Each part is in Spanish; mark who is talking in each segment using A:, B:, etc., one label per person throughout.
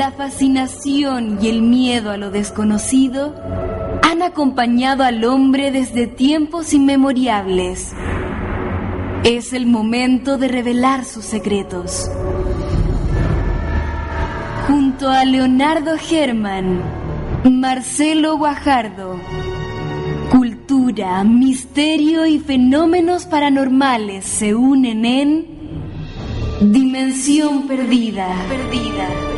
A: la fascinación y el miedo a lo desconocido han acompañado al hombre desde tiempos inmemoriales. Es el momento de revelar sus secretos. Junto a Leonardo Germán, Marcelo Guajardo, cultura, misterio y fenómenos paranormales se unen en Dimensión Perdida. Perdida.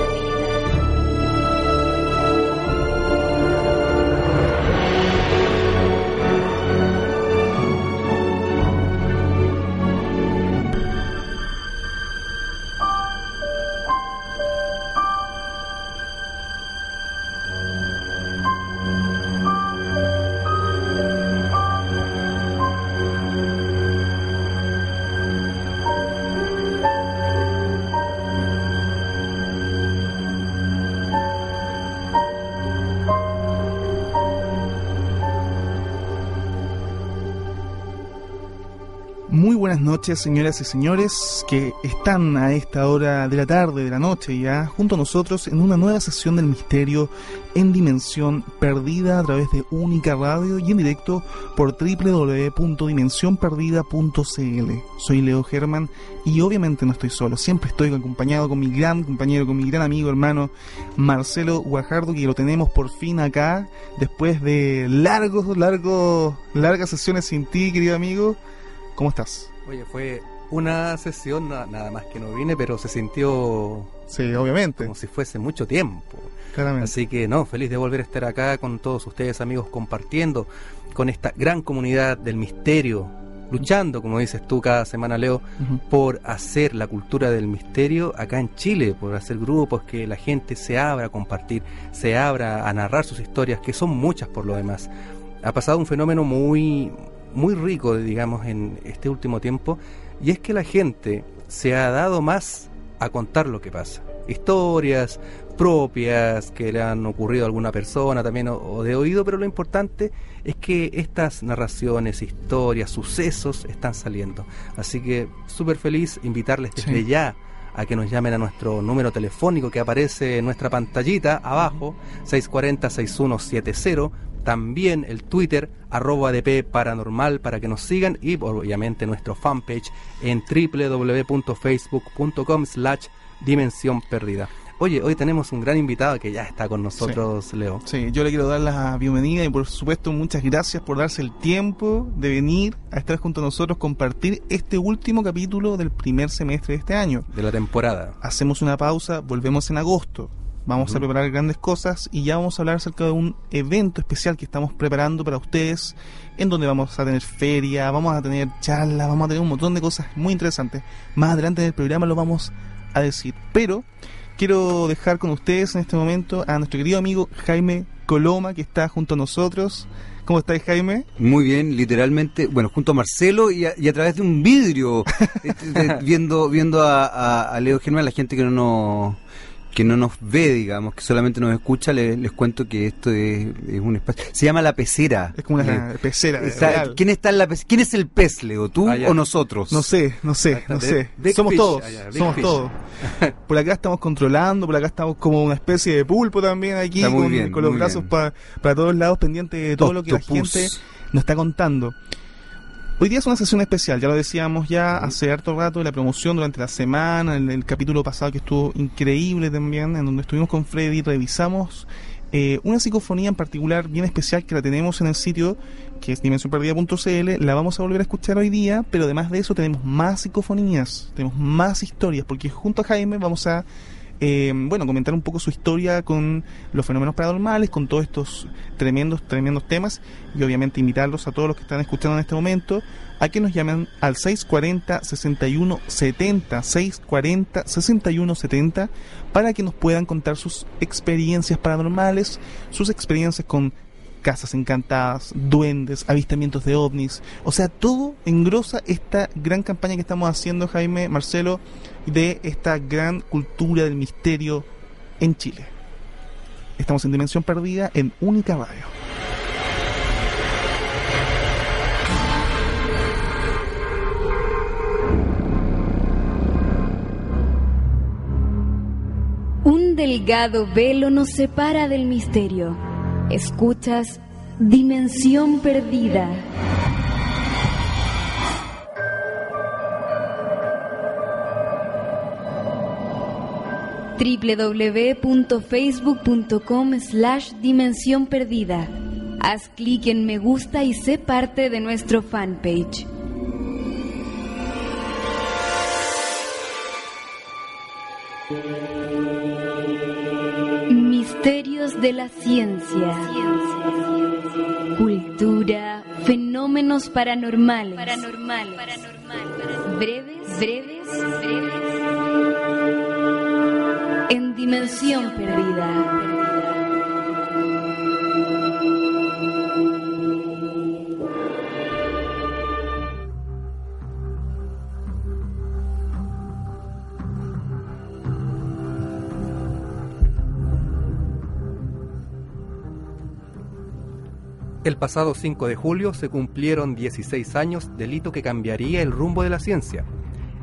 B: Noches, señoras y señores que están a esta hora de la tarde, de la noche ya, junto a nosotros en una nueva sesión del misterio en dimensión perdida a través de Única Radio y en directo por www.dimensionperdida.cl. Soy Leo Germán y obviamente no estoy solo, siempre estoy acompañado con mi gran compañero, con mi gran amigo, hermano Marcelo Guajardo, que lo tenemos por fin acá, después de largos, largos, largas sesiones sin ti, querido amigo. ¿Cómo estás?
C: Oye, fue una sesión nada más que no vine, pero se sintió.
B: Sí, obviamente.
C: Como si fuese mucho tiempo.
B: Claramente.
C: Así que no, feliz de volver a estar acá con todos ustedes, amigos, compartiendo con esta gran comunidad del misterio, luchando, como dices tú cada semana, Leo, por hacer la cultura del misterio acá en Chile, por hacer grupos que la gente se abra a compartir, se abra a narrar sus historias, que son muchas por lo demás. Ha pasado un fenómeno muy, muy rico, digamos, en este último tiempo, y es que la gente se ha dado más a contar lo que pasa. Historias propias que le han ocurrido a alguna persona también o, de oído, pero lo importante es que estas narraciones, historias, sucesos están saliendo. Así que súper feliz invitarles desde ya a que nos llamen a nuestro número telefónico que aparece en nuestra pantallita abajo, 640-6170 también el Twitter arroba DP Paranormal para que nos sigan y obviamente nuestro fanpage en www.facebook.com slash Dimensión Perdida. Oye, hoy tenemos un gran invitado que ya está con nosotros, Leo.
B: Sí, yo le quiero dar la bienvenida y por supuesto muchas gracias por darse el tiempo de venir a estar junto a nosotros, compartir este último capítulo del primer semestre de este año.
C: De la temporada.
B: Hacemos una pausa, volvemos en agosto. Vamos a preparar grandes cosas y ya vamos a hablar acerca de un evento especial que estamos preparando para ustedes, en donde vamos a tener feria, vamos a tener charlas, vamos a tener un montón de cosas muy interesantes. Más adelante en el programa lo vamos a decir. Pero quiero dejar con ustedes en este momento a nuestro querido amigo Jaime Coloma, que está junto a nosotros. ¿Cómo estáis, Jaime?
D: Muy bien, literalmente, bueno, junto a Marcelo y a, través de un vidrio, este, viendo viendo a, a, Leo Germán, la gente que no nos que no nos ve, digamos, que solamente nos escucha, les, cuento que esto es, un espacio. Se llama la pecera.
B: Es como una eh, pecera.
D: ¿Quién está en la ¿Quién es el pez, Leo? ¿Tú ah, o nosotros?
B: No sé, no sé, no sé. somos todos. Ah, somos todos. por acá estamos controlando, por acá estamos como una especie de pulpo también aquí, con, los brazos para todos lados, pendientes de todo lo que la gente nos está contando. Hoy día es una sesión especial, ya lo decíamos ya hace harto rato de la promoción durante la semana, en el capítulo pasado que estuvo increíble también, en donde estuvimos con Freddy, revisamos eh, una psicofonía en particular bien especial que la tenemos en el sitio que es dimensionperdida.cl, la vamos a volver a escuchar hoy día, pero además de eso tenemos más psicofonías, tenemos más historias, porque junto a Jaime vamos a eh, bueno, comentar un poco su historia con los fenómenos paranormales, con todos estos tremendos, tremendos temas y obviamente invitarlos a todos los que están escuchando en este momento a que nos llamen al 640-6170, 640-6170, para que nos puedan contar sus experiencias paranormales, sus experiencias con casas encantadas, duendes, avistamientos de ovnis, o sea, todo engrosa esta gran campaña que estamos haciendo, Jaime, Marcelo, de esta gran cultura del misterio en Chile. Estamos en Dimensión Perdida en Única Radio.
A: Un delgado velo nos separa del misterio. Escuchas Dimensión Perdida. www.facebook.com slash dimensión perdida. Haz clic en me gusta y sé parte de nuestro fanpage. Misterios de la ciencia. Cultura, fenómenos paranormales. Paranormal. Breves, breves, breves. En dimensión perdida.
C: El pasado 5 de julio se cumplieron 16 años del hito que cambiaría el rumbo de la ciencia.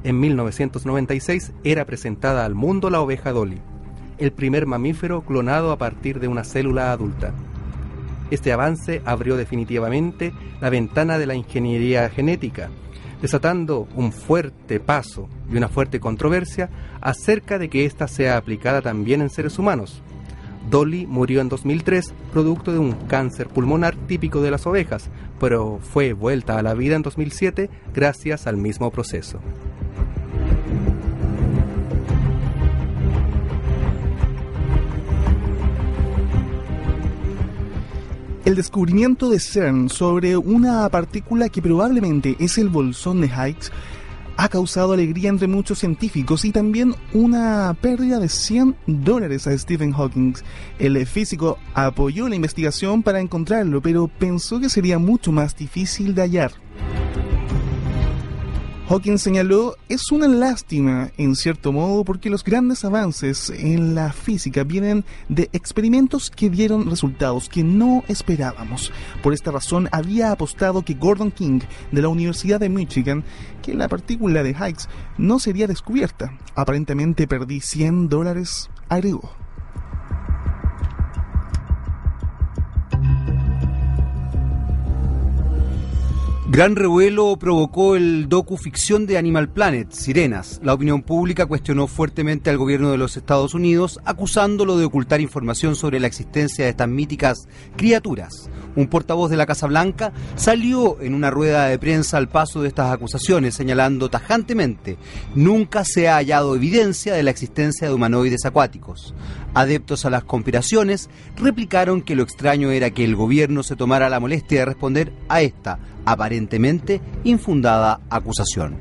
C: En 1996 era presentada al mundo la oveja Dolly, el primer mamífero clonado a partir de una célula adulta. Este avance abrió definitivamente la ventana de la ingeniería genética, desatando un fuerte paso y una fuerte controversia acerca de que ésta sea aplicada también en seres humanos. Dolly murió en 2003 producto de un cáncer pulmonar típico de las ovejas, pero fue vuelta a la vida en 2007 gracias al mismo proceso.
B: El descubrimiento de CERN sobre una partícula que probablemente es el bolsón de Higgs ha causado alegría entre muchos científicos y también una pérdida de 100 dólares a Stephen Hawking. El físico apoyó la investigación para encontrarlo, pero pensó que sería mucho más difícil de hallar. Hawking señaló, es una lástima, en cierto modo, porque los grandes avances en la física vienen de experimentos que dieron resultados que no esperábamos. Por esta razón, había apostado que Gordon King, de la Universidad de Michigan, que la partícula de Higgs no sería descubierta. Aparentemente perdí 100 dólares, agregó.
D: Gran revuelo provocó el docu-ficción de Animal Planet, Sirenas. La opinión pública cuestionó fuertemente al gobierno de los Estados Unidos, acusándolo de ocultar información sobre la existencia de estas míticas criaturas. Un portavoz de la Casa Blanca salió en una rueda de prensa al paso de estas acusaciones, señalando tajantemente, nunca se ha hallado evidencia de la existencia de humanoides acuáticos. Adeptos a las conspiraciones replicaron que lo extraño era que el gobierno se tomara la molestia de responder a esta aparentemente infundada acusación.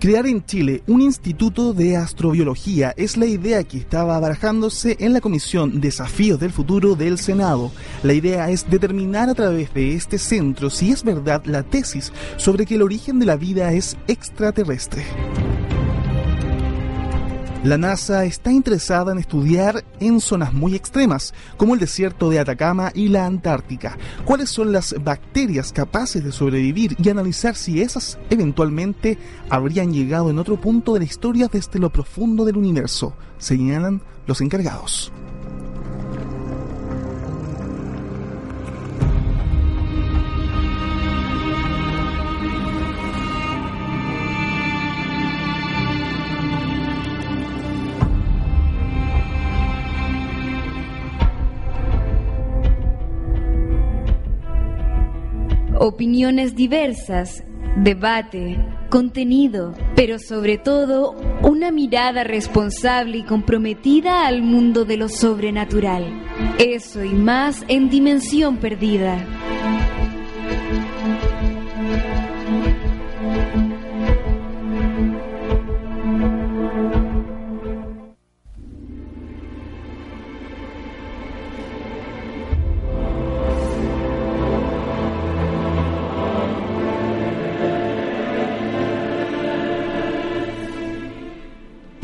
B: Crear en Chile un instituto de astrobiología es la idea que estaba barajándose en la Comisión Desafíos del Futuro del Senado. La idea es determinar a través de este centro si es verdad la tesis sobre que el origen de la vida es extraterrestre. La NASA está interesada en estudiar en zonas muy extremas, como el desierto de Atacama y la Antártica, cuáles son las bacterias capaces de sobrevivir y analizar si esas eventualmente habrían llegado en otro punto de la historia desde lo profundo del universo, señalan los encargados.
A: Opiniones diversas, debate, contenido, pero sobre todo una mirada responsable y comprometida al mundo de lo sobrenatural. Eso y más en Dimensión Perdida.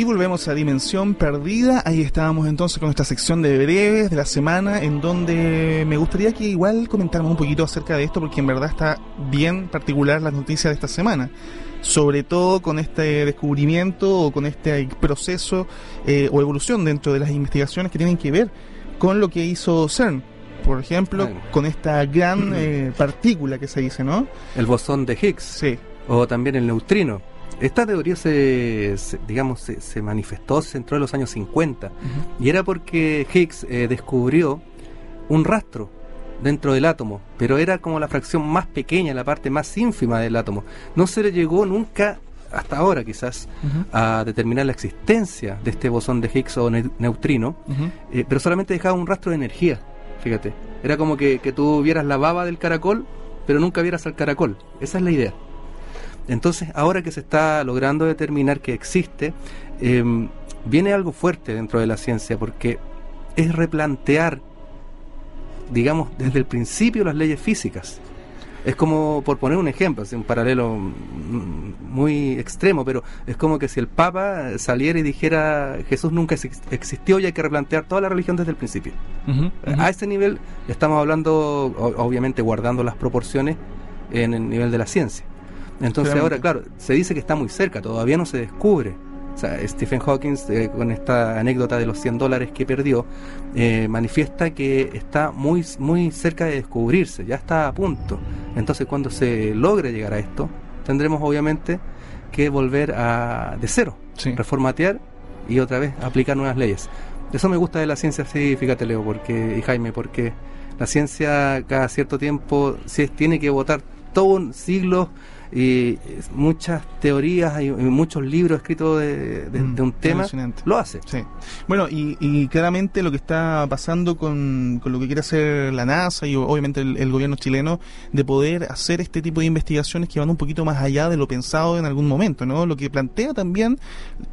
B: Volvemos a Dimensión Perdida. Ahí estábamos entonces con nuestra sección de breves de la semana, en donde me gustaría que igual comentáramos un poquito acerca de esto, porque en verdad está bien particular las noticias de esta semana. Sobre todo con este descubrimiento o con este proceso eh, o evolución dentro de las investigaciones que tienen que ver con lo que hizo CERN. Por ejemplo, con esta gran eh, partícula que se dice, ¿no?
C: El bosón de Higgs. Sí. O también el neutrino esta teoría se, digamos, se, manifestó, se entró en los años 50 y era porque Higgs eh, descubrió un rastro dentro del átomo, pero era como la fracción más pequeña, la parte más ínfima del átomo. No se le llegó nunca, hasta ahora quizás, a determinar la existencia de este bosón de Higgs o neutrino, eh, pero solamente dejaba un rastro de energía, fíjate. Era como que, que tú vieras la baba del caracol, pero nunca vieras al caracol. Esa es la idea. Entonces, ahora que se está logrando determinar que existe, em, viene algo fuerte dentro de la ciencia, porque es replantear, digamos, desde el principio las leyes físicas. Es como, por poner un ejemplo, un paralelo muy extremo, pero es como que si el Papa saliera y dijera Jesús nunca existió y hay que replantear toda la religión desde el principio. A ese nivel estamos hablando, obviamente guardando las proporciones en el nivel de la ciencia. Entonces ahora, claro, se dice que está muy cerca, todavía no se descubre. O sea, Stephen Hawking, eh, con esta anécdota de los 100 dólares que perdió, eh, manifiesta que está muy, muy cerca de descubrirse, ya está a punto. Entonces, cuando se logre llegar a esto, tendremos obviamente que volver a de cero, reformatear y otra vez aplicar nuevas leyes. Eso me gusta de la ciencia, sí, fíjate Leo, porque y Jaime, porque la ciencia cada cierto tiempo sí, tiene que votar todo un siglo y muchas teorías y muchos libros escritos de, mm, un tema lo hace.
B: Sí. Bueno, y, claramente lo que está pasando con, con, lo que quiere hacer la NASA y obviamente el, gobierno chileno de poder hacer este tipo de investigaciones que van un poquito más allá de lo pensado en algún momento, ¿no? Lo que plantea también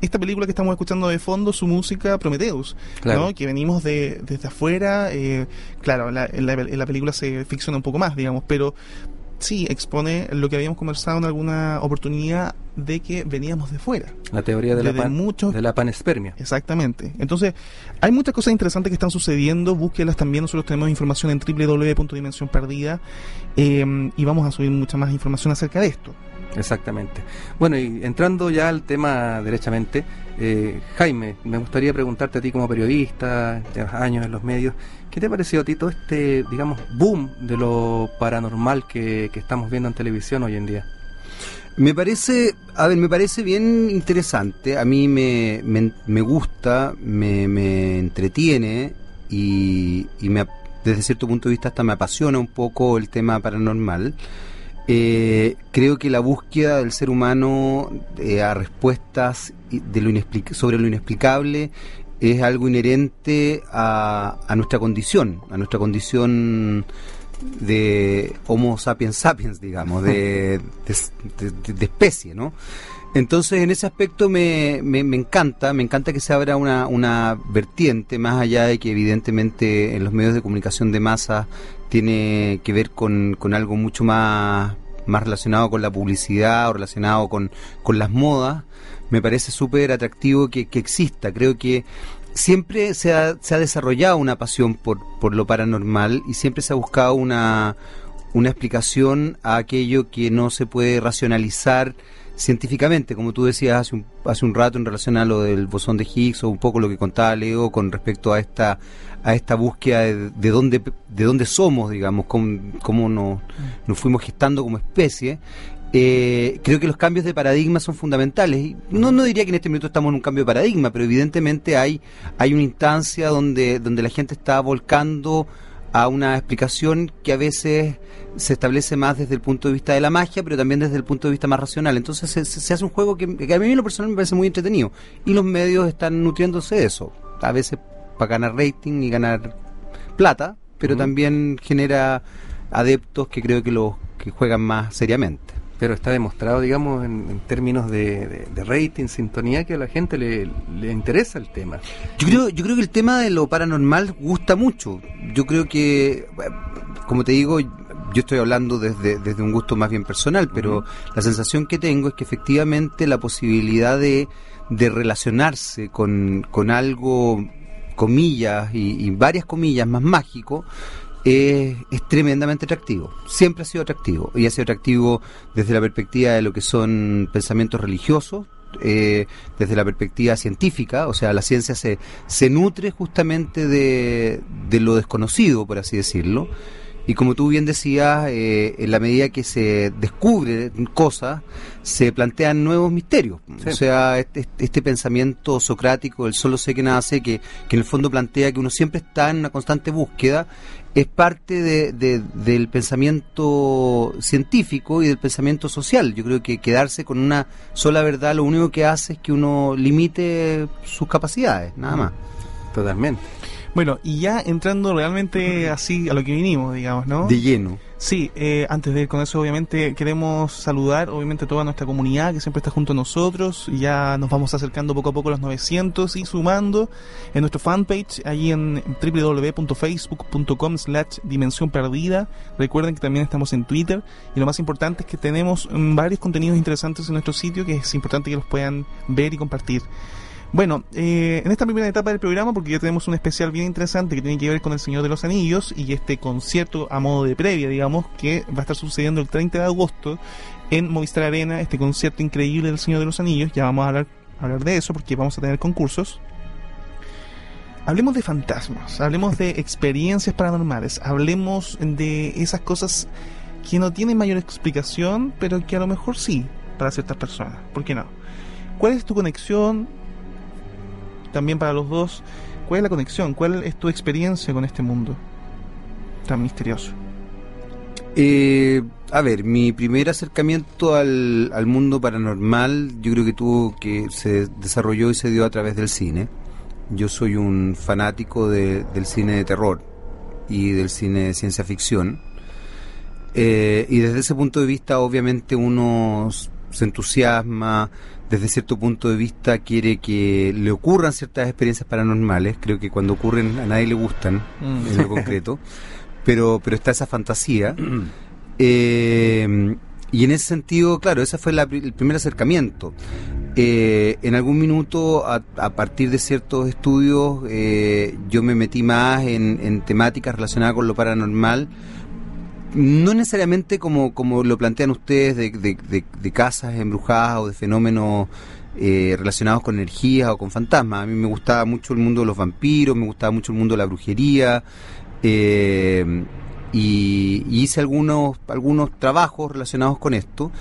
B: esta película que estamos escuchando de fondo, su música Prometheus, ¿no? Que venimos de, desde afuera, eh, claro, la, en la película se ficciona un poco más, digamos, pero sí expone lo que habíamos conversado en alguna oportunidad de que veníamos de fuera.
C: La teoría de, la, de la panespermia.
B: Exactamente. Entonces, hay muchas cosas interesantes que están sucediendo. Búsquelas también. Nosotros tenemos información en www.dimensión perdida eh, y vamos a subir mucha más información acerca de esto.
C: Exactamente. Bueno, y entrando ya al tema derechamente, eh, Jaime, me gustaría preguntarte a ti como periodista, llevas años en los medios, ¿qué te ha parecido a ti todo este, digamos, boom de lo paranormal que, estamos viendo en televisión hoy en día?
D: Me parece, a ver, me parece bien interesante, a mí me, me, gusta, me, me entretiene y, y me, desde cierto punto de vista hasta me apasiona un poco el tema paranormal. Eh, creo que la búsqueda del ser humano eh, a respuestas de lo sobre lo inexplicable es algo inherente a, nuestra condición, a nuestra condición de Homo sapiens sapiens, digamos, de, de, especie, ¿no? Entonces, en ese aspecto me, me, encanta, me encanta que se abra una, una vertiente, más allá de que evidentemente en los medios de comunicación de masa tiene que ver con, con algo mucho más, más relacionado con la publicidad o relacionado con, con las modas, me parece súper atractivo que, que, exista. Creo que siempre se ha, se ha desarrollado una pasión por, por lo paranormal y siempre se ha buscado una, una explicación a aquello que no se puede racionalizar científicamente, como tú decías hace un, hace un rato en relación a lo del bosón de Higgs o un poco lo que contaba Leo con respecto a esta a esta búsqueda de, de dónde de dónde somos, digamos, cómo, nos, nos fuimos gestando como especie. Eh, creo que los cambios de paradigma son fundamentales. Y no, no diría que en este momento estamos en un cambio de paradigma, pero evidentemente hay, hay una instancia donde, donde la gente está volcando a una explicación que a veces se establece más desde el punto de vista de la magia, pero también desde el punto de vista más racional. Entonces se, hace un juego que, a mí en lo personal me parece muy entretenido. Y los medios están nutriéndose de eso. A veces para ganar rating y ganar plata, pero también genera adeptos que creo que los que juegan más seriamente
C: pero está demostrado, digamos, en, términos de, rating, sintonía, que a la gente le, le, interesa el tema.
D: Yo creo, yo creo que el tema de lo paranormal gusta mucho. Yo creo que, como te digo, yo estoy hablando desde, desde un gusto más bien personal, pero la sensación que tengo es que efectivamente la posibilidad de, de relacionarse con, con algo, comillas y, varias comillas más mágico, es, es, tremendamente atractivo. Siempre ha sido atractivo. Y ha sido atractivo desde la perspectiva de lo que son pensamientos religiosos, eh, desde la perspectiva científica, o sea, la ciencia se, se nutre justamente de, de lo desconocido, por así decirlo. Y como tú bien decías, eh, en la medida que se descubre cosas, se plantean nuevos misterios. O sea, este, este, este, pensamiento socrático, el solo sé que nada sé, que, que en el fondo plantea que uno siempre está en una constante búsqueda, es parte de, del pensamiento científico y del pensamiento social. Yo creo que quedarse con una sola verdad lo único que hace es que uno limite sus capacidades, nada más.
C: Totalmente.
B: Bueno, y ya entrando realmente así a lo que vinimos, digamos, ¿no?
D: De lleno.
B: Sí, eh, antes de ir con eso, obviamente queremos saludar, obviamente, a toda nuestra comunidad que siempre está junto a nosotros. Ya nos vamos acercando poco a poco a los 900 y sumando en nuestro fanpage, allí en www.facebook.com slash dimensión perdida. Recuerden que también estamos en Twitter y lo más importante es que tenemos mm, varios contenidos interesantes en nuestro sitio que es importante que los puedan ver y compartir. Bueno, eh, en esta primera etapa del programa, porque ya tenemos un especial bien interesante que tiene que ver con El Señor de los Anillos y este concierto a modo de previa, digamos, que va a estar sucediendo el 30 de agosto en Movistar Arena, este concierto increíble del Señor de los Anillos. Ya vamos a hablar, a hablar de eso porque vamos a tener concursos. Hablemos de fantasmas, hablemos de experiencias paranormales, hablemos de esas cosas que no tienen mayor explicación, pero que a lo mejor sí para ciertas personas. ¿Por qué no? ¿Cuál es tu conexión también para los dos, ¿cuál es la conexión? ¿Cuál es tu experiencia con este mundo tan misterioso?
D: Eh, a ver, mi primer acercamiento al, mundo paranormal yo creo que tuvo que se desarrolló y se dio a través del cine. Yo soy un fanático del cine de terror y del cine de ciencia ficción. Eh, y desde ese punto de vista obviamente uno se entusiasma, desde cierto punto de vista quiere que le ocurran ciertas experiencias paranormales, creo que cuando ocurren a nadie le gustan mm. en lo concreto, pero, pero está esa fantasía. Eh, y en ese sentido, claro, ese fue el primer acercamiento. Eh, en algún minuto, a, partir de ciertos estudios, eh, yo me metí más en, en temáticas relacionadas con lo paranormal, no necesariamente como, como lo plantean ustedes de, casas embrujadas o de fenómenos eh, relacionados con energías o con fantasmas. A mí me gustaba mucho el mundo de los vampiros, me gustaba mucho el mundo de la brujería. Eh, y, hice algunos, algunos trabajos relacionados con esto.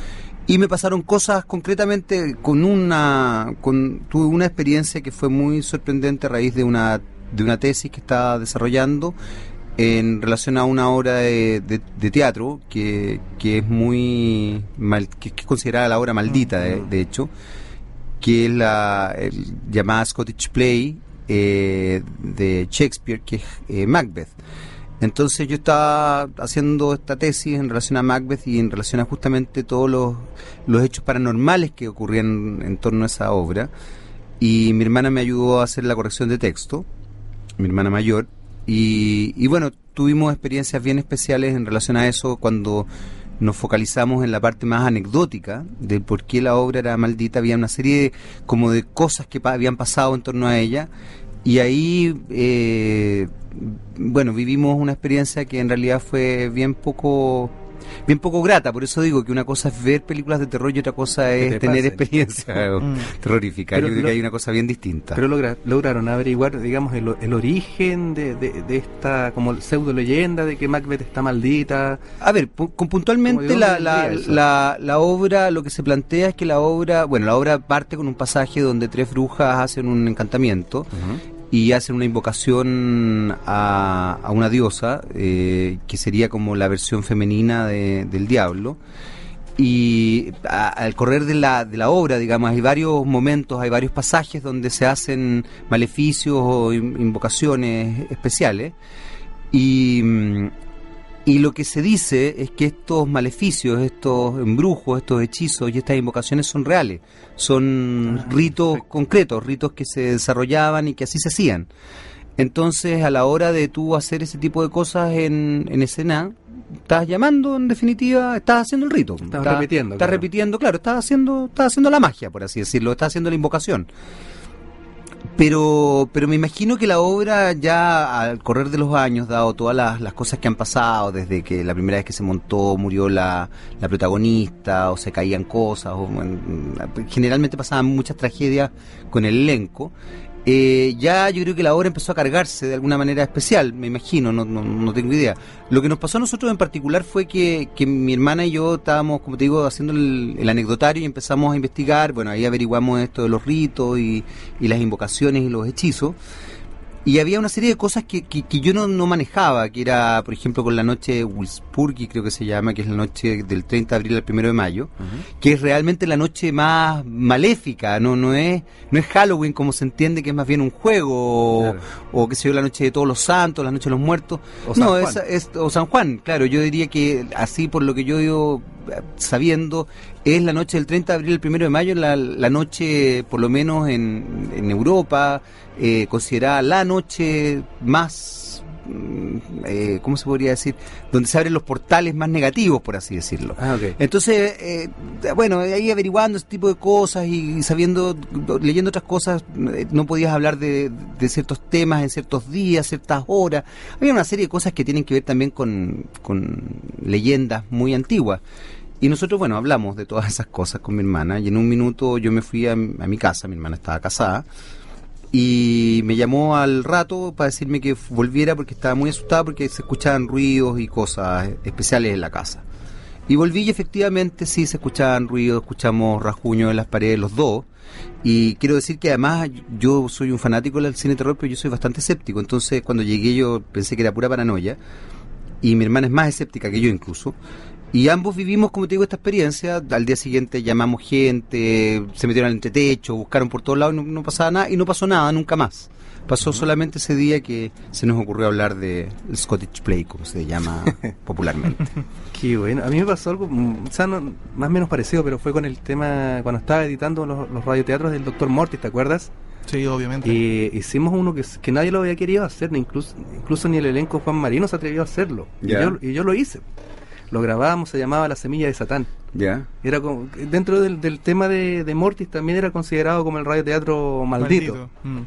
D: Y me pasaron cosas concretamente con una. Con, tuve una experiencia que fue muy sorprendente a raíz de una, de una tesis que estaba desarrollando en relación a una obra de, teatro que, es muy mal, que, es considerada la obra maldita de, de hecho que es la llamada Scottish Play eh, de Shakespeare que es eh, Macbeth. Entonces yo estaba haciendo esta tesis en relación a Macbeth y en relación a justamente todos los, los hechos paranormales que ocurrían en torno a esa obra y mi hermana me ayudó a hacer la corrección de texto mi hermana mayor y, bueno, tuvimos experiencias bien especiales en relación a eso cuando nos focalizamos en la parte más anecdótica de por qué la obra era maldita. Había una serie como de cosas que habían pasado en torno a ella. Y ahí, eh, bueno, vivimos una experiencia que en realidad fue bien poco bien poco grata. Por eso digo que una cosa es ver películas de terror y otra cosa es tener experiencia mm. terrorífica. Yo creo que hay una cosa bien distinta.
C: Pero lograron averiguar, digamos, el, origen de, esta como pseudo leyenda de que Macbeth está maldita.
D: A ver, con puntualmente la, la, la, obra, lo que se plantea es que la obra, bueno, la obra parte con un pasaje donde tres brujas hacen un encantamiento y hacen una invocación a, a una diosa, eh, que sería como la versión femenina del diablo. Y al correr de la, de la obra, digamos, hay varios momentos, hay varios pasajes donde se hacen maleficios o invocaciones especiales. Y, mm, y lo que se dice es que estos maleficios, estos embrujos, estos hechizos y estas invocaciones son reales, son ah, ritos concretos, ritos que se desarrollaban y que así se hacían. Entonces, a la hora de tú hacer ese tipo de cosas en, en escena, estás llamando, en definitiva, estás haciendo el rito.
C: Estás repitiendo.
D: Estás repitiendo, claro, estás haciendo, estás haciendo la magia, por así decirlo, estás haciendo la invocación. Pero, pero me imagino que la obra ya al correr de los años, dado todas las, cosas que han pasado, desde que la primera vez que se montó murió la, la protagonista, o se caían cosas, o generalmente pasaban muchas tragedias con el elenco, eh, ya yo creo que la obra empezó a cargarse de alguna manera especial, me imagino, no, no, no, tengo idea. Lo que nos pasó a nosotros en particular fue que, que mi hermana y yo estábamos, como te digo, haciendo el, el, anecdotario y empezamos a investigar, bueno, ahí averiguamos esto de los ritos y, y las invocaciones y los hechizos. Y había una serie de cosas que, que, yo no, no, manejaba, que era, por ejemplo, con la noche de Wilspurgi, creo que se llama, que es la noche del 30 de abril al 1 de mayo, que es realmente la noche más maléfica, no no es no es Halloween como se entiende que es más bien un juego, o, que se yo, la noche de todos los santos, la noche de los muertos. O no, es, es, o San Juan, claro, yo diría que así por lo que yo digo, sabiendo, es la noche del 30 de abril al 1 de mayo, la, la noche, por lo menos en, en Europa, eh, considerada la noche más, mm, eh, ¿cómo se podría decir? Donde se abren los portales más negativos, por así decirlo.
C: Ah,
D: Entonces, eh, bueno, ahí averiguando ese tipo de cosas y sabiendo, leyendo otras cosas, eh, no podías hablar de, de, ciertos temas en ciertos días, ciertas horas. Había una serie de cosas que tienen que ver también con, con leyendas muy antiguas. Y nosotros, bueno, hablamos de todas esas cosas con mi hermana y en un minuto yo me fui a, mi casa, mi hermana estaba casada y me llamó al rato para decirme que volviera porque estaba muy asustada porque se escuchaban ruidos y cosas especiales en la casa. Y volví y efectivamente sí se escuchaban ruidos, escuchamos rasguños en las paredes los dos. Y quiero decir que además yo soy un fanático del cine terror, pero yo soy bastante escéptico. Entonces cuando llegué yo pensé que era pura paranoia. Y mi hermana es más escéptica que yo incluso. Y ambos vivimos, como te digo, esta experiencia. Al día siguiente llamamos gente, se metieron al entretecho, buscaron por todos lados y no, pasaba nada. Y no pasó nada nunca más. Pasó solamente ese día que se nos ocurrió hablar de Scottish Play, como se llama popularmente.
C: Qué bueno. A mí me pasó algo, mm, o sea, más o menos parecido, pero fue con el tema cuando estaba editando los, radioteatros del Dr. Mortis, ¿te acuerdas?
B: Sí, obviamente.
C: Y hicimos uno que, que nadie lo había querido hacer, incluso, incluso ni el elenco Juan Marino se atrevió a hacerlo. Y, yo, y yo lo hice lo grabábamos, se llamaba La Semilla de Satán.
D: Ya.
C: Era como, dentro del, del tema de, de, Mortis también era considerado como el radioteatro maldito. Mm.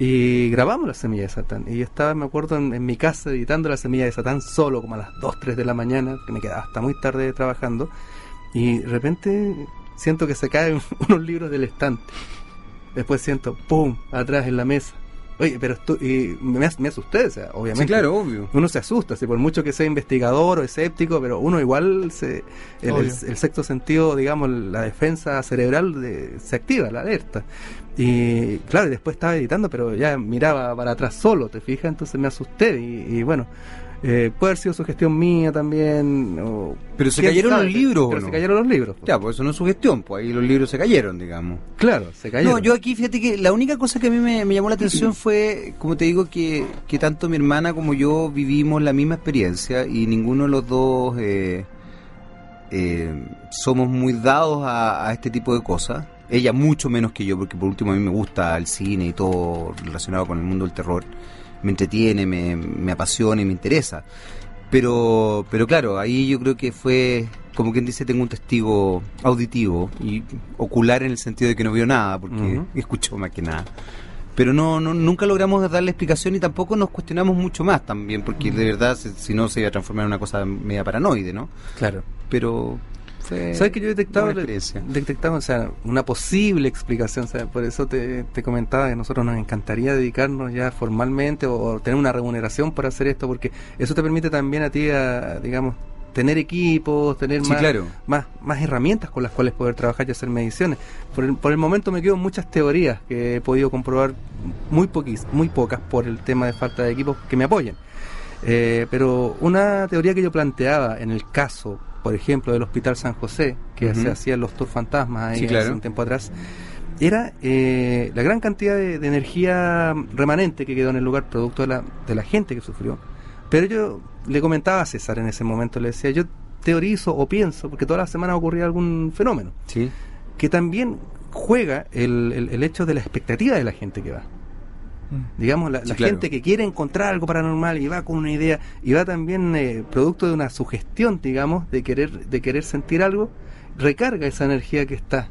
C: Y grabamos La Semilla de Satán. Y yo estaba, me acuerdo, en, mi casa editando La Semilla de Satán solo, como a las 2, 3 de la mañana, que me quedaba hasta muy tarde trabajando. Y de repente siento que se caen unos libros del estante. Después siento, ¡pum!, atrás en la mesa. Oye, pero esto, y me, me asusté, o sea, obviamente.
D: Sí, claro, obvio.
C: Uno se asusta, si por mucho que sea investigador o escéptico, pero uno igual se el, sexto sentido, digamos, la defensa cerebral de, se activa, la alerta. Y claro, y después estaba editando, pero ya miraba para atrás solo, ¿te fijas? Entonces me asusté y, y bueno, eh, puede haber sido sugestión mía también. O,
D: pero se cayeron los libros.
C: Pero se cayeron los libros.
D: Ya, pues eso no es sugestión, pues ahí los libros se cayeron, digamos.
C: Claro, se cayeron.
D: No, yo aquí fíjate que la única cosa que a mí me, llamó la atención fue, como te digo, que, que, tanto mi hermana como yo vivimos la misma experiencia y ninguno de los dos eh, eh, somos muy dados a, a este tipo de cosas. Ella mucho menos que yo, porque por último a mí me gusta el cine y todo relacionado con el mundo del terror me entretiene, me, me apasiona y me interesa. Pero, pero claro, ahí yo creo que fue, como quien dice, tengo un testigo auditivo y ocular en el sentido de que no vio nada, porque escuchó más que nada. Pero no, no, nunca logramos darle explicación y tampoco nos cuestionamos mucho más también, porque de verdad, si, no, se iba a transformar en una cosa media paranoide, ¿no?
C: Claro.
D: Pero
C: ¿Sabes que yo detectaba, detectaba o sea, una posible explicación? O sea, por eso te, te, comentaba que a nosotros nos encantaría dedicarnos ya formalmente o, tener una remuneración por hacer esto, porque eso te permite también a ti, a, digamos, tener equipos, tener más, más, más herramientas con las cuales poder trabajar y hacer mediciones. Por el, por el momento me quedo muchas teorías que he podido comprobar muy, poquis, muy pocas por el tema de falta de equipos que me apoyen. Eh, pero una teoría que yo planteaba en el caso por ejemplo, del Hospital San José, que se hacían los tours fantasmas ahí hace un tiempo atrás, era eh, la gran cantidad de, energía remanente que quedó en el lugar producto de la, de la gente que sufrió. Pero yo le comentaba a César en ese momento, le decía, yo teorizo o pienso, porque todas las semanas ocurría algún fenómeno, que también juega el, el, hecho de la expectativa de la gente que va. Mm. Digamos, la, gente que quiere encontrar algo paranormal y va con una idea y va también eh, producto de una sugestión, digamos, de querer, de querer sentir algo, recarga esa energía que está,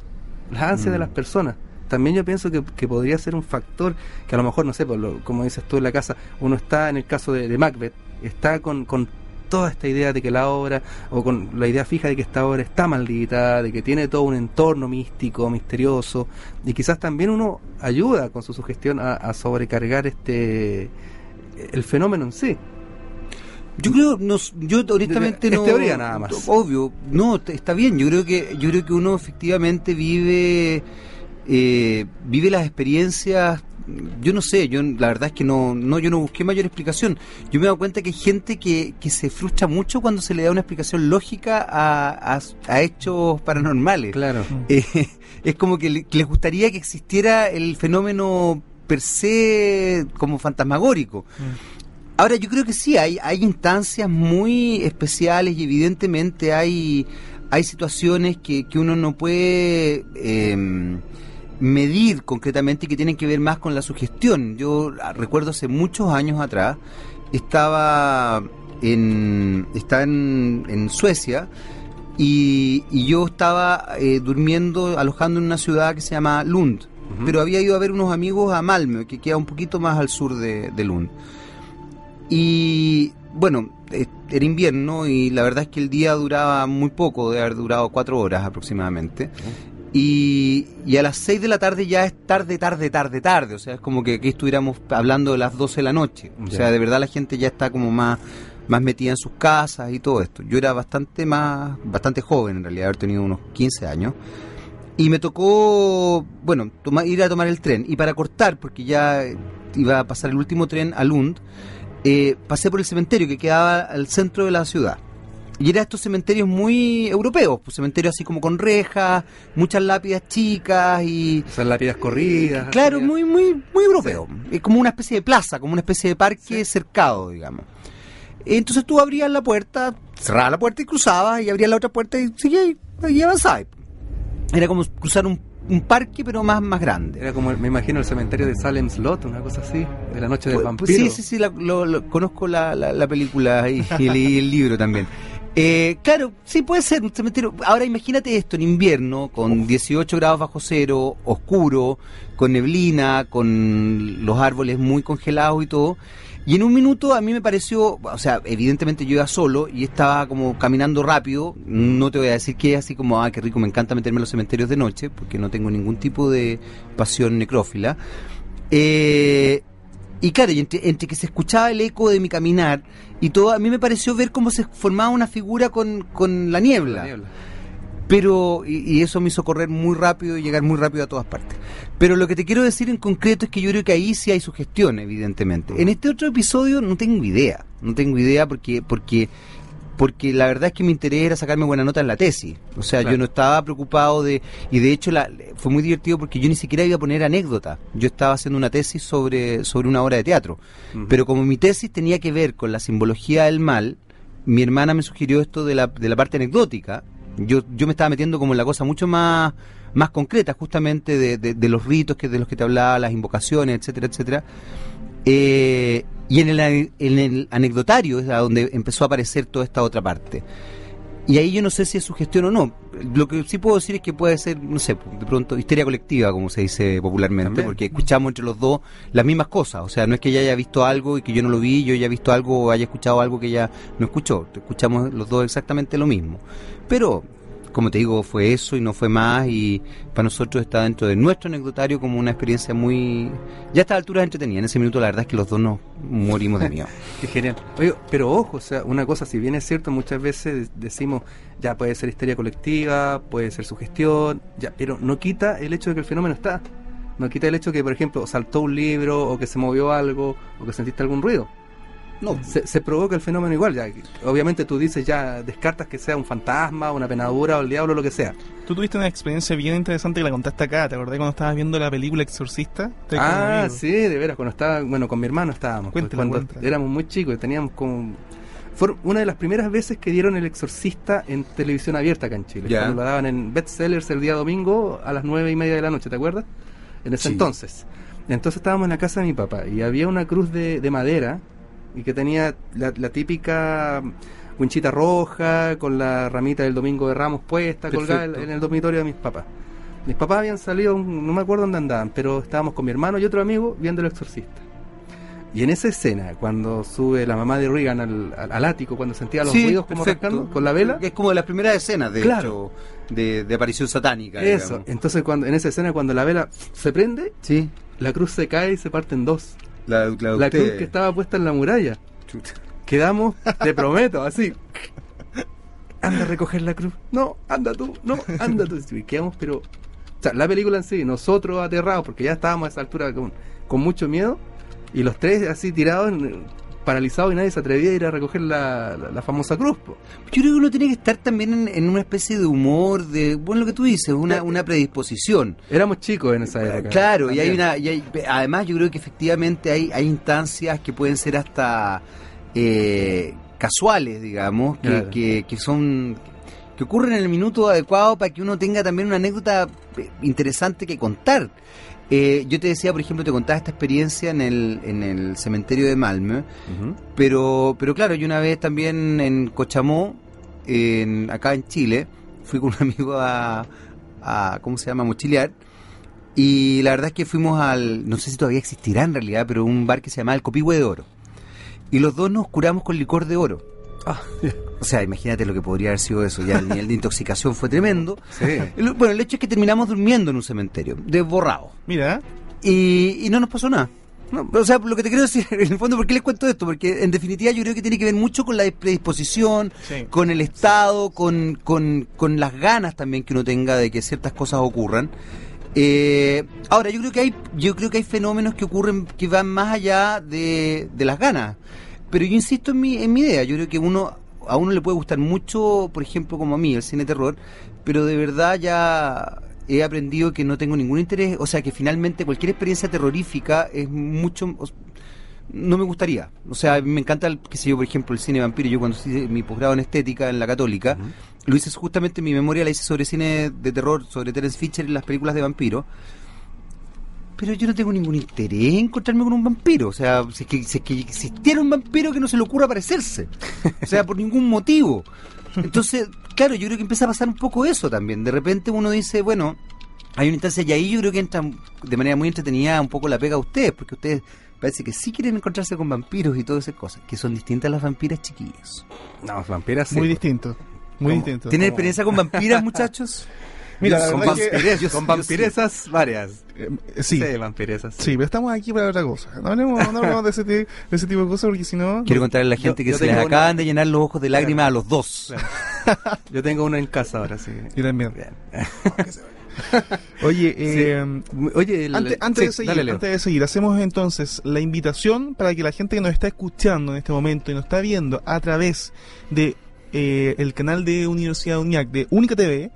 C: las ansias de mm. las personas. También yo pienso que, podría ser un factor que a lo mejor, no sé, como dices tú en la casa, uno está en el caso de, de Macbeth, está con, con toda esta idea de que la obra, o con la idea fija de que esta obra está maldita, de que tiene todo un entorno místico, misterioso, y quizás también uno ayuda con su sugestión a, sobrecargar este el fenómeno en sí.
D: Yo creo, no, yo honestamente no.
C: Es teoría nada más.
D: Obvio, no, está bien. Yo creo que, yo creo que uno efectivamente vive, eh, vive las experiencias yo no sé, yo la verdad es que no, no, yo no busqué mayor explicación. Yo me he dado cuenta que hay gente que, que se frustra mucho cuando se le da una explicación lógica a, a, hechos paranormales.
C: Claro.
D: Eh, es como que, les gustaría que existiera el fenómeno per se como fantasmagórico. Mm. Ahora, yo creo que sí, hay, hay instancias muy especiales y evidentemente hay, hay situaciones que, que uno no puede... Eh, medir concretamente y que tienen que ver más con la sugestión. Yo recuerdo hace muchos años atrás, estaba en, estaba en, Suecia y, yo estaba eh, durmiendo, alojando en una ciudad que se llama Lund, pero había ido a ver unos amigos a Malmö, que queda un poquito más al sur de, Lund. Y bueno, eh, era invierno y la verdad es que el día duraba muy poco, de haber durado cuatro horas aproximadamente. Y, y, a las 6 de la tarde ya es tarde, tarde, tarde, tarde. O sea, es como que aquí estuviéramos hablando de las 12 de la noche. O sea, de verdad la gente ya está como más, más metida en sus casas y todo esto. Yo era bastante más, bastante joven en realidad, haber tenido unos 15 años. Y me tocó, bueno, ir a tomar el tren. Y para cortar, porque ya iba a pasar el último tren a Lund, eh, pasé por el cementerio que quedaba al centro de la ciudad. Y era estos cementerios muy europeos, pues cementerios así como con rejas, muchas lápidas chicas y...
C: Esas lápidas corridas.
D: Claro, muy, muy, muy europeo. Es como una especie de plaza, como una especie de parque cercado, digamos. Entonces tú abrías la puerta, cerrabas la puerta y cruzabas, y abrías la otra puerta y seguías y, avanzabas. Era como cruzar un, parque, pero más, más grande.
C: Era como, me imagino, el cementerio de Salem Slot, una cosa así, de la noche del pues, vampiro.
D: Sí, sí, sí, lo, conozco la, la, película y, y leí el libro también. Eh, claro, sí puede ser un cementerio. Ahora imagínate esto en invierno, con 18 grados bajo cero, oscuro, con neblina, con los árboles muy congelados y todo. Y en un minuto a mí me pareció, o sea, evidentemente yo iba solo y estaba como caminando rápido. No te voy a decir que es así como, ah, qué rico, me encanta meterme en los cementerios de noche, porque no tengo ningún tipo de pasión necrófila. Eh, y claro, entre, que se escuchaba el eco de mi caminar y todo, a mí me pareció ver cómo se formaba una figura con, la niebla. Pero, y, eso me hizo correr muy rápido y llegar muy rápido a todas partes. Pero lo que te quiero decir en concreto es que yo creo que ahí sí hay sugestión, evidentemente. En este otro episodio no tengo idea. No tengo idea porque, porque porque la verdad es que mi interés era sacarme buena nota en la tesis. O sea, yo no estaba preocupado de... Y de hecho la, fue muy divertido porque yo ni siquiera iba a poner anécdota. Yo estaba haciendo una tesis sobre, sobre una obra de teatro. Pero como mi tesis tenía que ver con la simbología del mal, mi hermana me sugirió esto de la, de la parte anecdótica. Yo, yo me estaba metiendo como en la cosa mucho más, más concreta, justamente de, de, los ritos que de los que te hablaba, las invocaciones, etcétera, etcétera. Eh, y en el, en el anecdotario es a donde empezó a aparecer toda esta otra parte. Y ahí yo no sé si es su gestión o no. Lo que sí puedo decir es que puede ser, no sé, de pronto, histeria colectiva, como se dice popularmente, porque escuchamos entre los dos las mismas cosas. O sea, no es que ella haya visto algo y que yo no lo vi, yo haya visto algo o haya escuchado algo que ella no escuchó. Escuchamos los dos exactamente lo mismo. Pero como te digo, fue eso y no fue más y para nosotros está dentro de nuestro anecdotario como una experiencia muy... Ya a esta altura entretenida, en ese minuto la verdad es que los dos nos morimos de miedo.
C: Qué genial. Oye, pero ojo, o sea, una cosa, si bien es cierto, muchas veces decimos, ya puede ser histeria colectiva, puede ser sugestión, ya, pero no quita el hecho de que el fenómeno está. No quita el hecho de que, por ejemplo, saltó un libro o que se movió algo o que sentiste algún ruido. No, se, provoca el fenómeno igual. Ya. Obviamente tú dices ya, descartas que sea un fantasma, una penadura o el diablo, lo que sea.
B: Tú tuviste una experiencia bien interesante que la contaste acá. ¿Te acordás cuando estabas viendo la película Exorcista?
C: Ah, sí, de veras. Cuando estaba, bueno, con mi hermano estábamos. Pues, cuando éramos muy chicos, teníamos como fue una de las primeras veces que dieron El Exorcista en televisión abierta acá en Chile. Cuando lo daban en bestsellers el día domingo a las nueve y media de la noche, ¿te acuerdas? En ese entonces. Entonces estábamos en la casa de mi papá y había una cruz de, madera y que tenía la, típica winchita roja con la ramita del domingo de Ramos puesta, colgada en el dormitorio de mis papás. Mis papás habían salido, no me acuerdo dónde andaban, pero estábamos con mi hermano y otro amigo viendo el exorcista. Y en esa escena, cuando sube la mamá de Reagan al, ático, cuando sentía los ruidos como rascando con la vela.
D: Es como de las primeras escenas, de hecho, de, aparición satánica.
C: Eso. Entonces, cuando en esa escena, cuando la vela se prende, sí. la cruz se cae y se parte en dos. La, la, cruz que estaba puesta en la muralla. Quedamos, te prometo, así. Anda a recoger la cruz. No, anda tú, no, anda tú. Y quedamos, pero. O sea, la película en sí, nosotros aterrados, porque ya estábamos a esa altura con, con mucho miedo y los tres así tirados, paralizados y nadie se atrevía a ir a recoger la, la, famosa cruz.
D: Yo creo que uno tiene que estar también en, una especie de humor, de, bueno, lo que tú dices, una, una predisposición.
C: Éramos chicos en esa época.
D: Claro, y hay una, y hay, además yo creo que efectivamente hay, hay instancias que pueden ser hasta eh, casuales, digamos, que, que son que ocurren en el minuto adecuado para que uno tenga también una anécdota eh, interesante que contar. Eh, yo te decía, por ejemplo, te contaba esta experiencia en el, en el cementerio de Malmö, pero, pero claro, yo una vez también en Cochamó, en, acá en Chile, fui con un amigo a, a, ¿cómo se llama?, mochilear, y la verdad es que fuimos al, no sé si todavía existirá en realidad, pero un bar que se llama El Copihue de Oro. Y los dos nos curamos con licor de oro. Ah, o sea, imagínate lo que podría haber sido eso. Ya el nivel de intoxicación fue tremendo. Bueno, el hecho es que terminamos durmiendo en un cementerio, desborrado.
B: Mira.
D: Y, no nos pasó nada. o sea, lo que te quiero decir, en el fondo, ¿por qué les cuento esto? Porque en definitiva yo creo que tiene que ver mucho con la predisposición, con el estado, con, con, con, las ganas también que uno tenga de que ciertas cosas ocurran. Eh, ahora, yo creo que hay, yo creo que hay fenómenos que ocurren que van más allá de, de las ganas. Pero yo insisto en mi, en mi idea, yo creo que uno a uno le puede gustar mucho, por ejemplo, como a mí, el cine terror, pero de verdad ya he aprendido que no tengo ningún interés, o sea, que finalmente cualquier experiencia terrorífica es mucho no me gustaría. O sea, me encanta, el, qué sé yo, por ejemplo, el cine vampiro. Yo cuando hice mi posgrado en estética en la católica, lo hice justamente, mi memoria la hice sobre cine de terror, sobre Terence Fisher y las películas de vampiro pero yo no tengo ningún interés en encontrarme con un vampiro. O sea, si es, que, si que existiera un vampiro que no se le ocurra aparecerse. O sea, por ningún motivo. Entonces, claro, yo creo que empieza a pasar un poco eso también. De repente uno dice, bueno, hay una instancia y ahí yo creo que entra de manera muy entretenida un poco la pega a ustedes, porque ustedes parece que sí quieren encontrarse con vampiros y todas esas cosas, que son distintas a las vampiras chiquillas.
C: No, vampiras
B: sí. Muy distinto. Muy distinto.
D: ¿Tienen experiencia con vampiras, muchachos?
C: Mira, con, vampiresas varias.
B: Eh, sí. sí, vampiresas. Sí. pero estamos aquí para otra cosa. No hablemos, no de, ese, de, ese, tipo de cosas porque si no...
D: Quiero contarle a la gente que se les acaban de llenar los ojos de lágrimas a los dos.
C: Yo tengo uno en casa ahora, sí.
B: Yo también. Oye, eh, Oye antes, de seguir, antes de seguir, hacemos entonces la invitación para que la gente que nos está escuchando en este momento y nos está viendo a través de eh, el canal de Universidad UNIAC de Única TV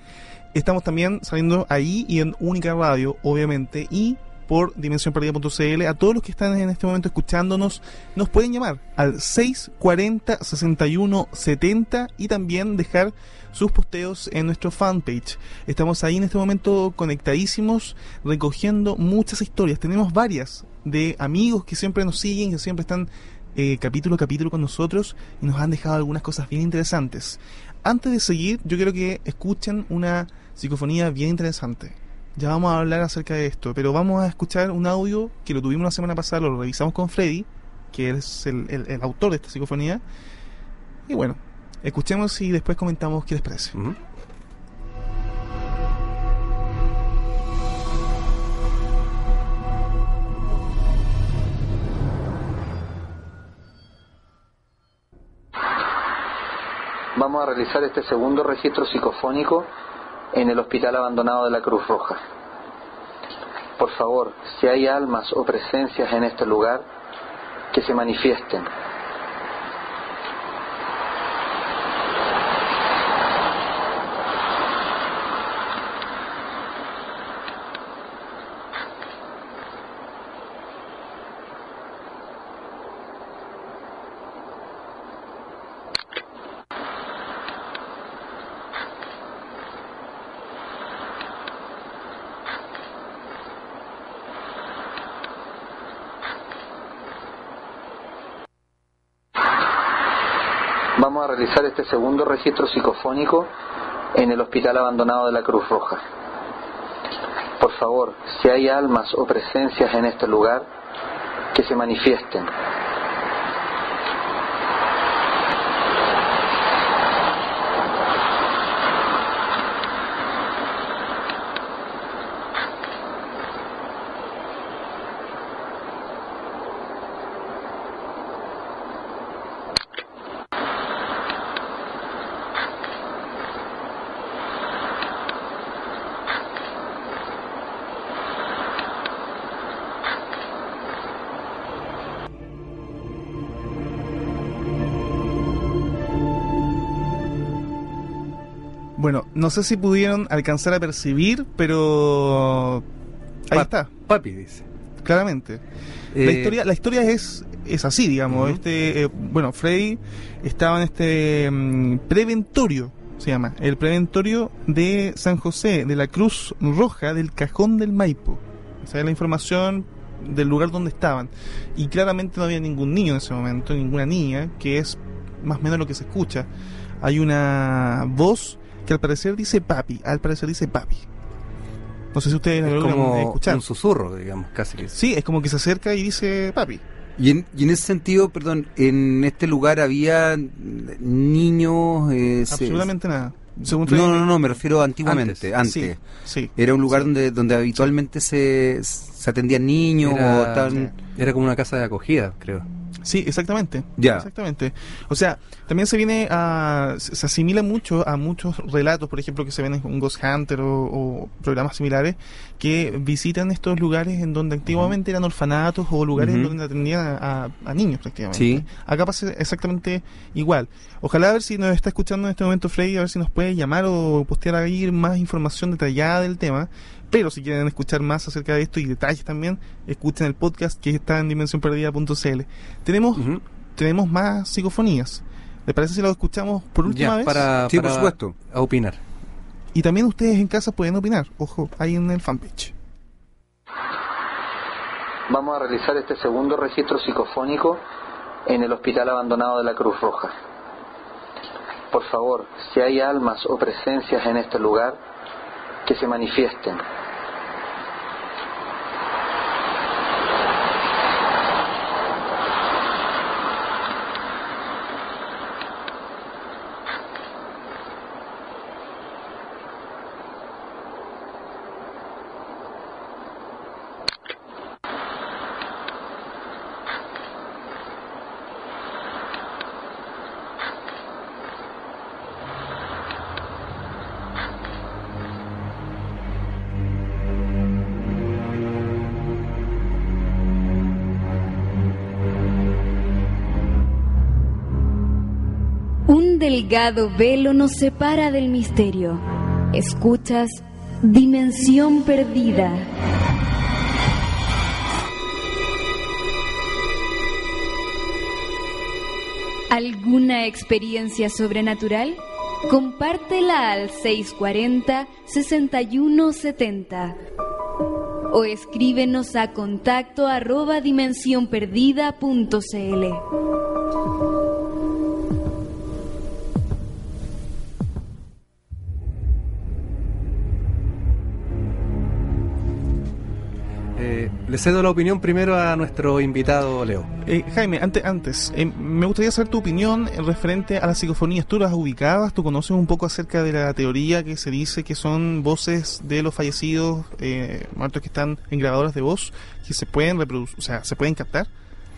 B: Estamos también saliendo ahí y en Única Radio, obviamente, y por dimensionperdida.cl. A todos los que están en este momento escuchándonos, nos pueden llamar al 640 61 70 y también dejar sus posteos en nuestro fanpage. Estamos ahí en este momento conectadísimos, recogiendo muchas historias. Tenemos varias de amigos que siempre nos siguen, que siempre están eh, capítulo a capítulo con nosotros y nos han dejado algunas cosas bien interesantes. Antes de seguir, yo quiero que escuchen una psicofonía bien interesante. Ya vamos a hablar acerca de esto, pero vamos a escuchar un audio que lo tuvimos la semana pasada, lo revisamos con Freddy, que es el, autor de esta psicofonía. Y bueno, escuchemos y después comentamos qué les parece.
E: Vamos a realizar este segundo registro psicofónico en el hospital abandonado de la Cruz Roja. Por favor, si hay almas o presencias en este lugar, que se manifiesten. Este segundo registro psicofónico en el hospital abandonado de la Cruz Roja. Por favor, si hay almas o presencias en este lugar, que se manifiesten.
B: No sé si pudieron alcanzar a percibir, pero ahí está.
C: Papi dice.
B: Claramente. la eh, historia, la historia es, es así, digamos. Este, eh, bueno, Freddy estaba en este mm, preventorio, se llama, el preventorio de San José, de la Cruz Roja del Cajón del Maipo. Esa es la información del lugar donde estaban. Y claramente no había ningún niño en ese momento, ninguna niña, que es más o menos lo que se escucha. Hay una voz que al parecer dice papi, al parecer dice papi. No sé si ustedes
C: es como escuchar. un susurro, digamos, casi.
B: Sí, es como que se acerca y dice papi.
D: Y en, y en ese sentido, perdón, en este lugar había niños...
B: Eh, Absolutamente nada.
D: no, no, no, me refiero antiguamente, antes. Sí, Era un lugar donde donde habitualmente se, se atendían niños
C: era, Era como una casa de acogida, creo.
B: Sí, exactamente. Ya. Exactamente. O sea, también se viene a. Se asimila mucho a muchos relatos, por ejemplo, que se ven en Ghost Hunter o, programas similares, que visitan estos lugares en donde antiguamente eran orfanatos o lugares en donde atendían a, niños prácticamente. Sí. Acá pasa exactamente igual. Ojalá a ver si nos está escuchando en este momento Freddy, a ver si nos puede llamar o postear ahí más información detallada del tema pero si quieren escuchar más acerca de esto y detalles también, escuchen el podcast que está en dimensionperdida.cl. Tenemos, tenemos más psicofonías. ¿Les parece si lo escuchamos por última vez?
C: Para, sí, por supuesto. A opinar.
B: Y también ustedes en casa pueden opinar. Ojo, ahí en el fanpage.
E: Vamos a realizar este segundo registro psicofónico en el hospital abandonado de la Cruz Roja. Por favor, si hay almas o presencias en este lugar, que se manifiesten.
A: Delgado velo nos separa del misterio. Escuchas Dimensión Perdida. ¿Alguna experiencia sobrenatural? Compártela al 640-6170 o escríbenos a contacto arroba.
C: Le cedo la opinión primero a nuestro invitado Leo.
B: Eh, Jaime, antes, antes eh, me gustaría saber tu opinión referente a las psicofonías. ¿Tú las ubicabas? ¿Tú conoces un poco acerca de la teoría que se dice que son voces de los fallecidos, eh, muertos que están en grabadoras de voz, que se pueden reproducir, o sea, se pueden captar?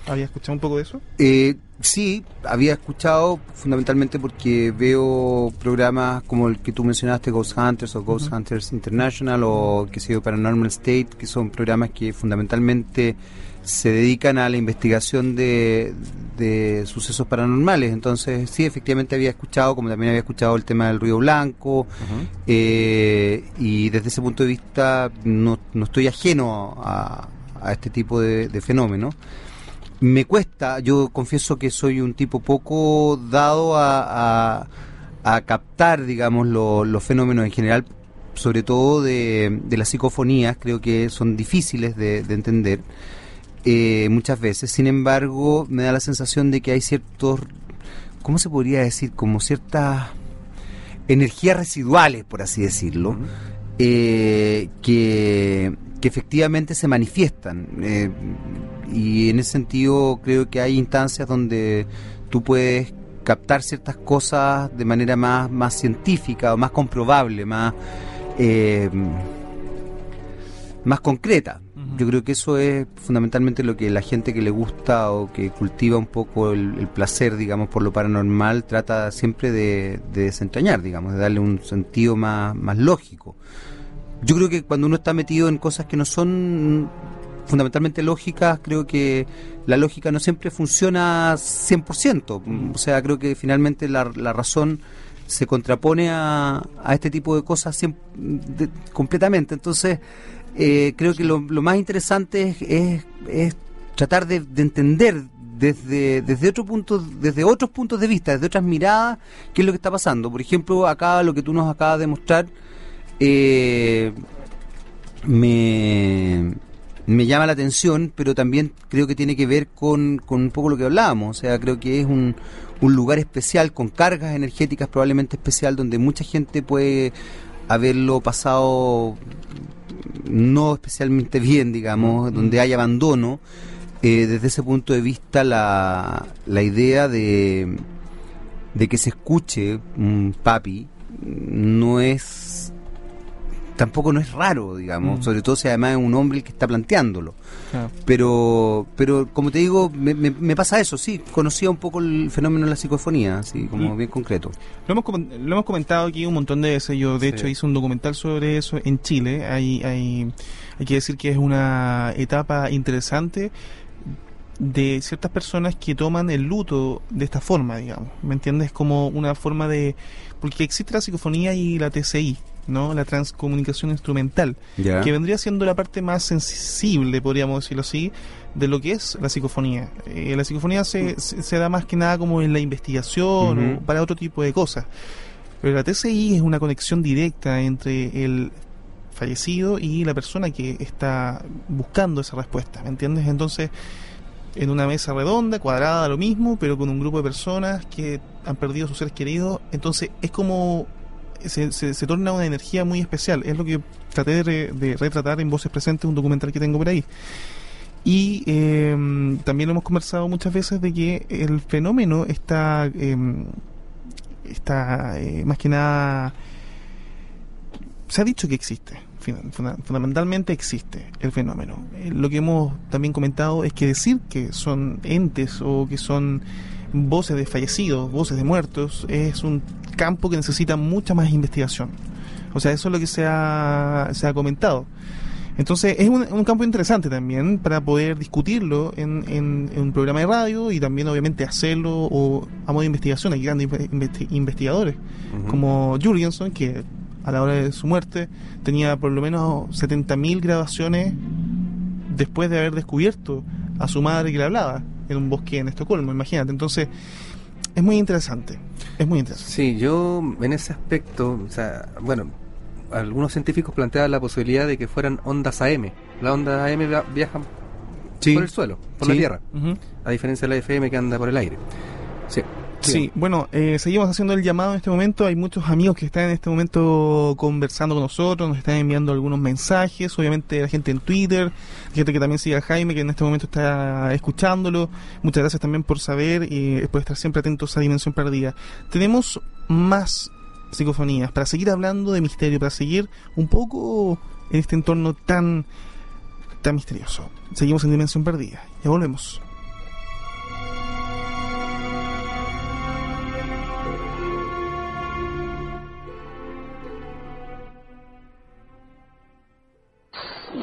B: ¿Había escuchado un poco de eso?
D: Eh, sí, había escuchado fundamentalmente porque veo programas como el que tú mencionaste, Ghost Hunters o Ghost Hunters International o que se dio Paranormal State, que son programas que fundamentalmente se dedican a la investigación de, sucesos paranormales. Entonces, sí, efectivamente había escuchado, como también había escuchado el tema del ruido blanco, eh, y desde ese punto de vista no, no estoy ajeno a, este tipo de, de fenómenos. Me cuesta, yo confieso que soy un tipo poco dado a, a, captar, digamos, los fenómenos en general, sobre todo de, de, las psicofonías, creo que son difíciles de, entender eh, muchas veces. Sin embargo, me da la sensación de que hay ciertos ¿cómo se podría decir? Como ciertas energías residuales, por así decirlo, eh, que, efectivamente se manifiestan. Eh, y en ese sentido creo que hay instancias donde tú puedes captar ciertas cosas de manera más, más científica o más comprobable, más, eh, más concreta. Yo creo que eso es fundamentalmente lo que la gente que le gusta o que cultiva un poco el, placer, digamos, por lo paranormal, trata siempre de, desentrañar, digamos, de darle un sentido más, más lógico. Yo creo que cuando uno está metido en cosas que no son fundamentalmente lógicas, creo que la lógica no siempre funciona 100%. O sea, creo que finalmente la, razón se contrapone a, a, este tipo de cosas completamente. Entonces, eh, creo que lo, más interesante es, tratar de, entender desde, desde otro punto, desde otros puntos de vista, desde otras miradas, qué es lo que está pasando. Por ejemplo, acá lo que tú nos acabas de mostrar eh, me, me llama la atención, pero también creo que tiene que ver con, con un poco lo que hablábamos. O sea, creo que es un, un lugar especial, con cargas energéticas probablemente especial, donde mucha gente puede haberlo pasado no especialmente bien, digamos, donde hay abandono. Eh, desde ese punto de vista, la, la idea de, de que se escuche un papi no es tampoco no es raro, digamos, mm. sobre todo si además es un hombre el que está planteándolo. Pero, pero como te digo, me, me, pasa eso, sí, conocía un poco el fenómeno de la psicofonía, así como bien concreto.
B: Lo hemos, lo hemos comentado aquí un montón de veces, yo de hecho hice un documental sobre eso en Chile, hay, hay, hay que decir que es una etapa interesante de ciertas personas que toman el luto de esta forma, digamos, ¿me entiendes? Como una forma de... Porque existe la psicofonía y la TCI, ¿no? La transcomunicación instrumental, que vendría siendo la parte más sensible, podríamos decirlo así, de lo que es la psicofonía. Eh, la psicofonía se, se, da más que nada como en la investigación o para otro tipo de cosas. Pero la TCI es una conexión directa entre el fallecido y la persona que está buscando esa respuesta, ¿me entiendes? Entonces, en una mesa redonda, cuadrada, lo mismo, pero con un grupo de personas que han perdido a sus seres queridos, entonces es como se, se, torna una energía muy especial. Es lo que traté de, retratar en Voces Presentes, un documental que tengo por ahí. Y em, también hemos conversado muchas veces de que el fenómeno está, em, está eh, más que nada, se ha dicho que existe, fundamentalmente existe el fenómeno. Eh, lo que hemos también comentado es que decir que son entes o que son voces de fallecidos, voces de muertos, es un campo que necesita mucha más investigación. O sea, eso es lo que se ha, se ha comentado. Entonces es un, campo interesante también para poder discutirlo en, en, un programa de radio y también obviamente hacerlo o, a modo de investigación. Hay grandes investigadores como Jurgenson que a la hora de su muerte tenía por lo menos 70.000 grabaciones después de haber descubierto a su madre que le hablaba en un bosque en Estocolmo, imagínate. Entonces es muy interesante. Es muy interesante.
C: Sí, yo en ese aspecto, o sea, bueno, algunos científicos planteaban la posibilidad de que fueran ondas AM. Las ondas AM viajan por el suelo, por la Tierra, a diferencia de la FM que anda por el aire.
B: Sí. Sí, bueno, eh, seguimos haciendo el llamado en este momento. Hay muchos amigos que están en este momento conversando con nosotros, nos están enviando algunos mensajes. Obviamente, la gente en Twitter, gente que también sigue a Jaime, que en este momento está escuchándolo. Muchas gracias también por saber y por estar siempre atentos a Dimensión Perdida. Tenemos más psicofonías para seguir hablando de misterio, para seguir un poco en este entorno tan, tan misterioso. Seguimos en Dimensión Perdida. Ya volvemos.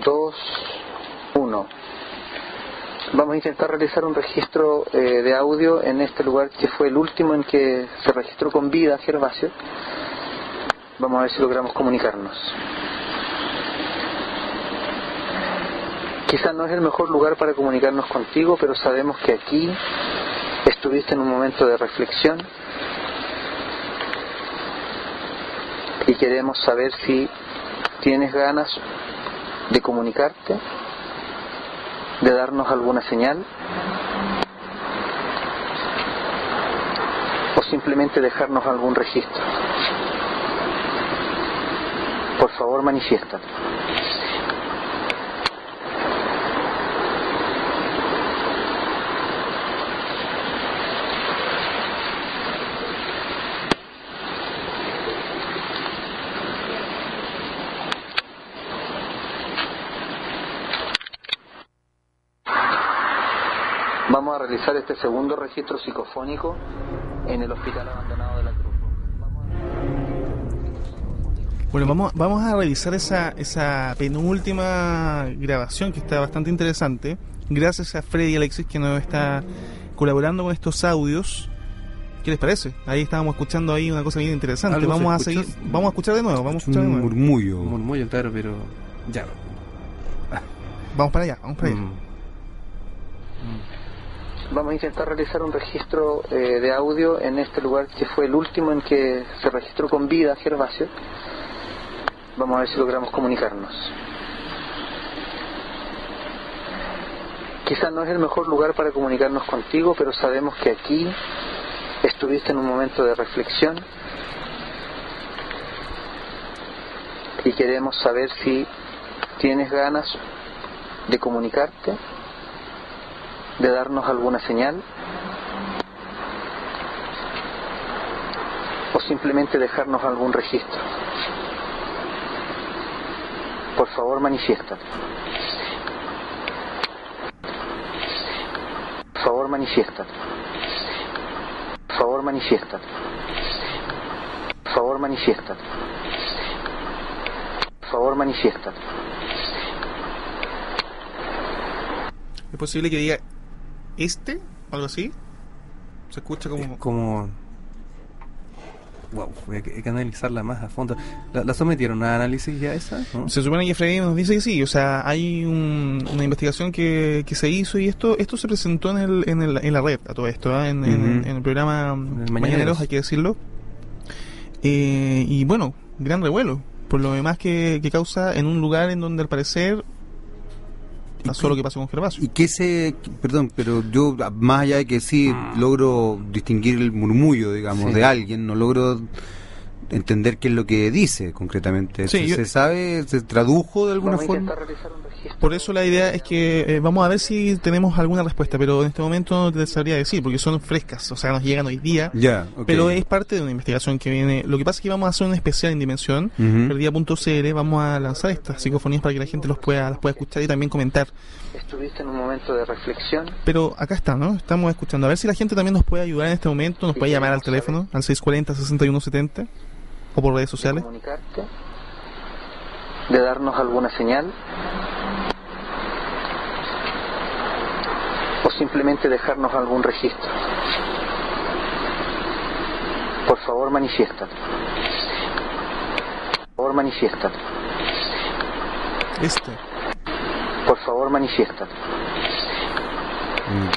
E: Dos, uno. Vamos a intentar realizar un registro eh, de audio en este lugar que fue el último en que se registró con vida Gervasio. Vamos a ver si logramos comunicarnos. Quizás no es el mejor lugar para comunicarnos contigo, pero sabemos que aquí estuviste en un momento de reflexión y queremos saber si tienes ganas de comunicarte, de darnos alguna señal. simplemente dejarnos algún registro. Por favor, manifiesta. Vamos a realizar este segundo registro psicofónico en el hospital abandonado de la Cruz.
B: Bueno, vamos, vamos a revisar esa, esa penúltima grabación que está bastante interesante. Gracias a Freddy Alexis que nos está colaborando con estos audios. ¿Qué les parece? Ahí estábamos escuchando ahí una cosa bien interesante. Vamos a seguir, vamos a escuchar de nuevo, vamos a escuchar de nuevo.
C: Murmullo. Murmullo, claro, pero ya.
B: Vamos para allá, vamos para allá. Mm.
E: Mm vamos a intentar realizar un registro eh, de audio en este lugar que fue el último en que se registró con vida Gervasio. Vamos a ver si logramos comunicarnos. Quizás no es el mejor lugar para comunicarnos contigo, pero sabemos que aquí estuviste en un momento de reflexión y queremos saber si tienes ganas de comunicarte de darnos alguna señal o simplemente dejarnos algún registro. Por favor, manifiesta. Por favor, manifiesta. Por favor, manifiesta. Por favor, manifiesta. Por favor, manifiesta.
B: Es posible que diga este, algo así. Se escucha como.
C: como. Wow, hay que, analizarla más a fondo. ¿La, sometieron a análisis ya esa?
B: Se supone que Freddy nos dice que sí. O sea, hay una investigación que, que se hizo y esto esto se presentó en, el, en, el, en la red a todo esto, ¿ah? en, en, el programa Mañaneros, hay que decirlo. Eh, y bueno, gran revuelo. Por lo demás que, que causa en un lugar en donde al parecer pasó lo que pasó con Gervasio.
D: Y que ese, perdón, pero yo, más allá de que sí logro distinguir el murmullo, digamos, de alguien, no logro entender qué es lo que dice concretamente. ¿Se, sabe? ¿Se tradujo de alguna forma?
B: Por eso la idea es que eh, vamos a ver si tenemos alguna respuesta, pero en este momento no te sabría decir, porque son frescas, o sea, nos llegan hoy día.
D: Ya,
B: Pero es parte de una investigación que viene. Lo que pasa es que vamos a hacer un especial en Dimensión, día.cl, vamos a lanzar estas psicofonías para que la gente los pueda, las pueda escuchar y también comentar.
E: Estuviste en un momento de reflexión.
B: Pero acá está, ¿no? Estamos escuchando. A ver si la gente también nos puede ayudar en este momento, nos puede llamar al teléfono, al 640-6170 o por redes sociales.
E: De comunicarte, de darnos alguna señal o simplemente dejarnos algún registro. Por favor, manifiéstate. Por favor, manifiéstate.
B: Este.
E: Por favor, manifiéstate.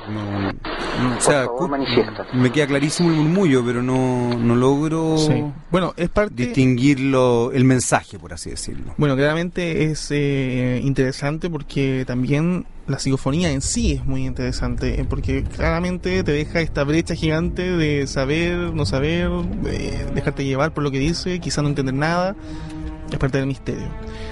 D: No, o sea, me queda clarísimo el murmullo, pero no, no logro
B: bueno, es parte...
D: distinguirlo, el mensaje, por así decirlo.
B: Bueno, claramente es eh, interesante porque también la psicofonía en sí es muy interesante, eh, porque claramente te deja esta brecha gigante de saber, no saber, dejarte llevar por lo que dice, quizá no entender nada, es parte del misterio.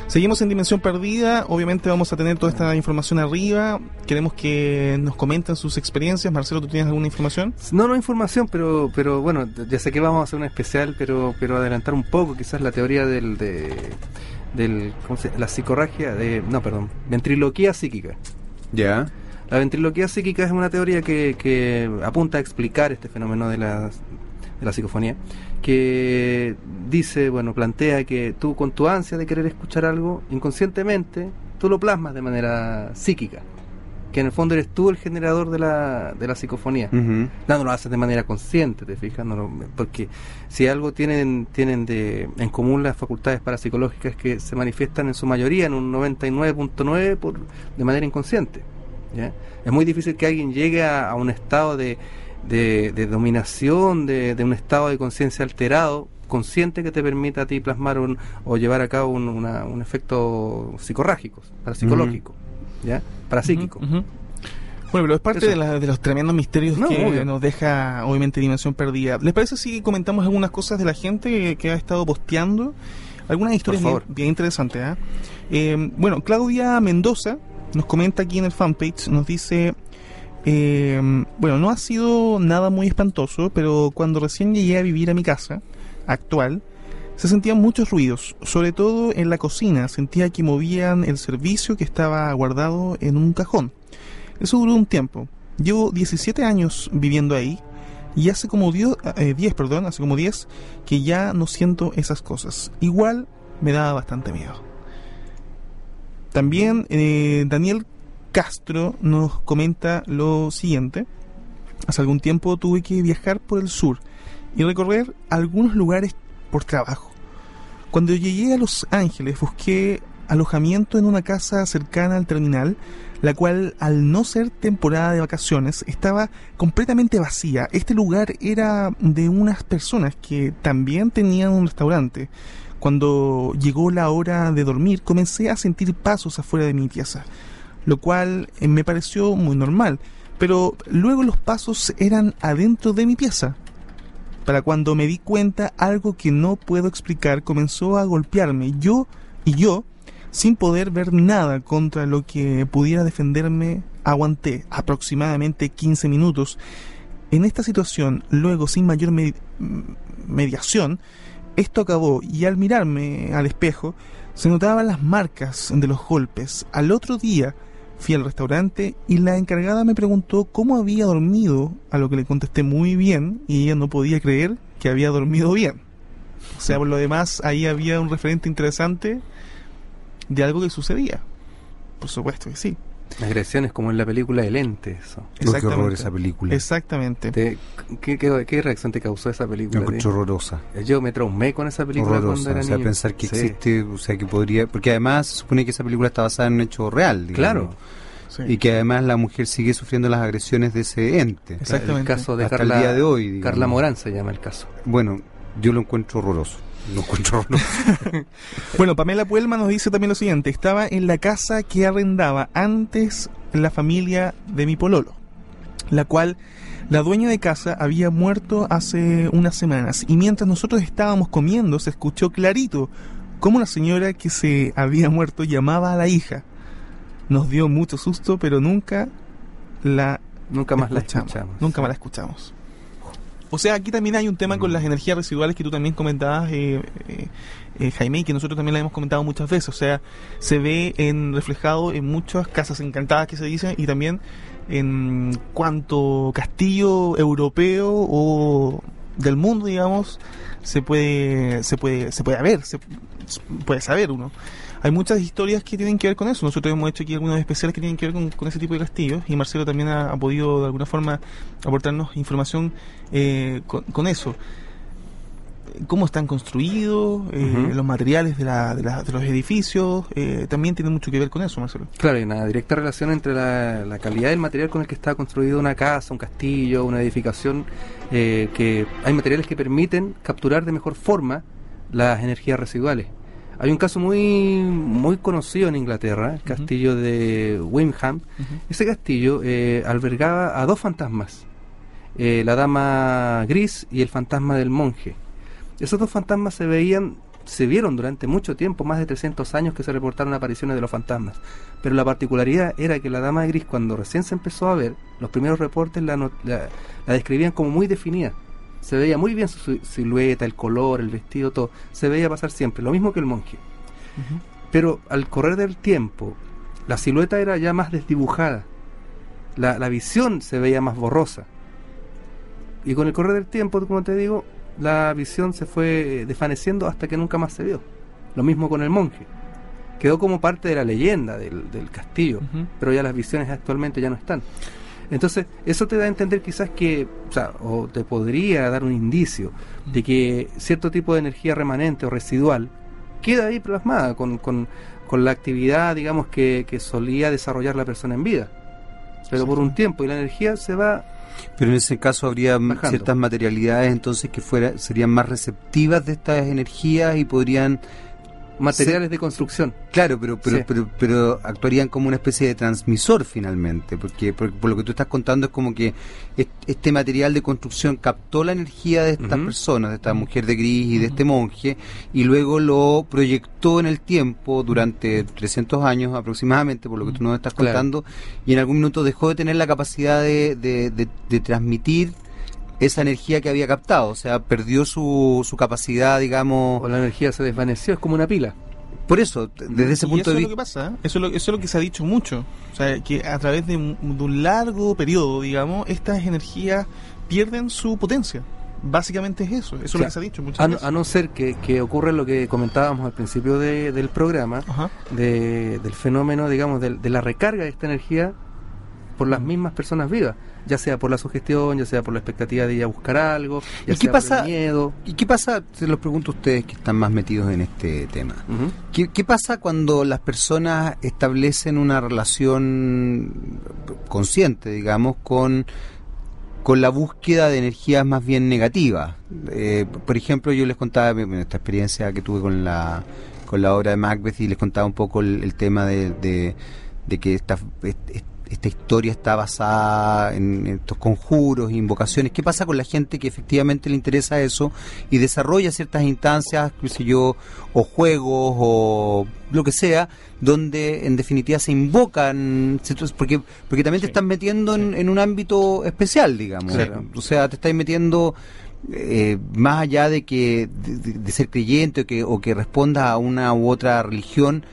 B: Seguimos en Dimensión Perdida, obviamente vamos a tener toda esta información arriba, queremos que nos comenten sus experiencias. Marcelo, ¿tú tienes alguna información?
C: No, no información, pero pero bueno, ya sé que vamos a hacer una especial, pero pero adelantar un poco quizás la teoría del... De, del ¿cómo se, la psicorragia de no perdón ventriloquía psíquica
D: ya
C: la ventriloquía psíquica es una teoría que, que apunta a explicar este fenómeno de la, de la psicofonía que dice, bueno, plantea que tú con tu ansia de querer escuchar algo, inconscientemente, tú lo plasmas de manera psíquica. Que en el fondo eres tú el generador de la, de la psicofonía. no, lo haces de manera consciente, ¿te fijas? No porque si algo tienen, tienen de, en común las facultades parapsicológicas que se manifiestan en su mayoría, en un 99.9, de manera inconsciente. Es muy difícil que alguien llegue a un estado de de, dominación, de, un estado de conciencia alterado, consciente que te permita a ti plasmar un, o llevar a cabo un, un efecto psicorrágico, parapsicológico, ¿ya? Parapsíquico.
B: Bueno, pero es parte de, los tremendos misterios que nos deja, obviamente, Dimensión Perdida. ¿Les parece si comentamos algunas cosas de la gente que ha estado posteando? Algunas historias bien, interesantes. ¿ah? ¿eh? bueno, Claudia Mendoza nos comenta aquí en el fanpage, nos dice... Eh, bueno, no ha sido nada muy espantoso, pero cuando recién llegué a vivir a mi casa actual, se sentían muchos ruidos, sobre todo en la cocina. Sentía que movían el servicio que estaba guardado en un cajón. Eso duró un tiempo. Llevo 17 años viviendo ahí y hace como 10, eh, perdón, hace como 10 que ya no siento esas cosas. Igual me da bastante miedo. También eh, Daniel Castro nos comenta lo siguiente. Hace algún tiempo tuve que viajar por el sur y recorrer algunos lugares por trabajo. Cuando llegué a Los Ángeles busqué alojamiento en una casa cercana al terminal la cual al no ser temporada de vacaciones estaba completamente vacía. Este lugar era de unas personas que también tenían un restaurante. Cuando llegó la hora de dormir comencé a sentir pasos afuera de mi pieza, lo cual eh, me pareció muy normal, pero luego los pasos eran adentro de mi pieza. Para cuando me di cuenta algo que no puedo explicar comenzó a golpearme. Yo y yo sin poder ver nada contra lo que pudiera defenderme, aguanté aproximadamente 15 minutos. En esta situación, luego sin mayor mediación, esto acabó y al mirarme al espejo se notaban las marcas de los golpes. Al otro día fui al restaurante y la encargada me preguntó cómo había dormido, a lo que le contesté muy bien y ella no podía creer que había dormido bien. O sea, por lo demás, ahí había un referente interesante de algo que sucedía. Por supuesto que sí.
C: Agresiones como en la película El Ente, eso.
D: Qué horror esa película.
B: Exactamente.
C: ¿qué, qué, reacción te causó esa película?
D: Me horrorosa.
C: Yo me traumé con esa película cuando era
D: o sea, pensar que existe, o sea, que podría... Porque además se supone que esa película está basada en un hecho real,
C: Claro.
D: Y que además la mujer sigue sufriendo las agresiones de ese ente.
C: Exactamente. El caso de
D: Hasta el día de hoy.
C: Carla Morán se llama el caso.
D: Bueno, yo lo encuentro horroroso. No encuentro.
B: bueno, Pamela Puelma nos dice también lo siguiente: estaba en la casa que arrendaba antes la familia de mi pololo, la cual la dueña de casa había muerto hace unas semanas y mientras nosotros estábamos comiendo se escuchó clarito cómo la señora que se había muerto llamaba a la hija. Nos dio mucho susto, pero nunca la
C: nunca más la escuchamos.
B: Nunca más la escuchamos. O sea, aquí también hay un tema con las energías residuales que tú también comentabas, eh, eh, eh, Jaime, y que nosotros también la hemos comentado muchas veces. O sea, se ve en reflejado en muchas casas encantadas que se dicen y también en cuanto castillo europeo o del mundo, digamos, se puede se puede se puede ver, se puede saber uno hay muchas historias que tienen que ver con eso. Nosotros hemos hecho aquí algunos especiales que tienen que ver con, ese tipo de castillos y Marcelo también ha, podido de alguna forma aportarnos información eh, con, eso cómo están construidos, eh, los materiales de, los edificios, eh, también tiene mucho que ver con eso, Marcelo.
C: Claro, hay una directa relación entre la, calidad del material con el que está construido una casa, un castillo, una edificación, que hay materiales que permiten capturar de mejor forma las energías residuales. Hay un caso muy muy conocido en Inglaterra, el castillo de Wimham. Ese castillo eh, albergaba a dos fantasmas, eh, la dama gris y el fantasma del monje. Esos dos fantasmas se veían, se vieron durante mucho tiempo, más de 300 años que se reportaron apariciones de los fantasmas. Pero la particularidad era que la dama gris, cuando recién se empezó a ver, los primeros reportes la, la describían como muy definida se veía muy bien su silueta, el color, el vestido, todo. Se veía pasar siempre, lo mismo que el monje. Pero al correr del tiempo, la silueta era ya más desdibujada. La, la, visión se veía más borrosa. Y con el correr del tiempo, como te digo, la visión se fue desvaneciendo hasta que nunca más se vio. Lo mismo con el monje. Quedó como parte de la leyenda del, del castillo, pero ya las visiones actualmente ya no están. Entonces, eso te da a entender quizás que, o sea, o te podría dar un indicio de que cierto tipo de energía remanente o residual queda ahí plasmada con, con, con la actividad, digamos, que, que, solía desarrollar la persona en vida. Pero por un tiempo y la energía se va...
D: Pero en ese caso habría ciertas materialidades entonces que fuera serían más receptivas de estas energías y podrían
C: materiales de construcción.
D: Claro, pero pero, pero pero actuarían como una especie de transmisor finalmente, porque, por lo que tú estás contando es como que este material de construcción captó la energía de estas personas, de esta mujer de gris y de este monje, y luego lo proyectó en el tiempo durante 300 años aproximadamente, por lo que tú nos estás contando, y en algún minuto dejó de tener la capacidad de, de, de transmitir esa energía que había captado, o sea, perdió su, su capacidad, digamos...
C: O la energía se desvaneció, es como una pila.
D: Por eso, desde ese punto de
B: vista... Eso es lo que pasa, ¿eh? eso es lo, eso es lo que se ha dicho mucho, o sea, que a través de un, largo periodo, digamos, estas energías pierden su potencia. Básicamente es eso, eso es lo que se ha dicho muchas
C: a,
B: veces.
C: A no ser que, que ocurra lo que comentábamos al principio de, del programa, de, del fenómeno, digamos, de, de la recarga de esta energía por las mismas personas vivas ya sea por la sugestión, ya sea por la expectativa de ir a buscar algo, ya
D: ¿Y qué pasa,
C: por el miedo.
D: ¿Y qué pasa, se los pregunto a ustedes que están más metidos en este tema, ¿Qué, pasa cuando las personas establecen una relación consciente, digamos, con con la búsqueda de energías más bien negativas. Eh, por ejemplo, yo les contaba esta experiencia que tuve con la con la obra de Macbeth y les contaba un poco el, tema de, de, que esta, esta historia está basada en, estos conjuros, invocaciones. ¿Qué pasa con la gente que efectivamente le interesa eso y desarrolla ciertas instancias, qué sé yo, o juegos o lo que sea, donde en definitiva se invocan, porque porque también te están metiendo en, un ámbito especial, digamos. O sea, te estás metiendo eh, más allá de que de, ser creyente o que, o que responda a una u otra religión,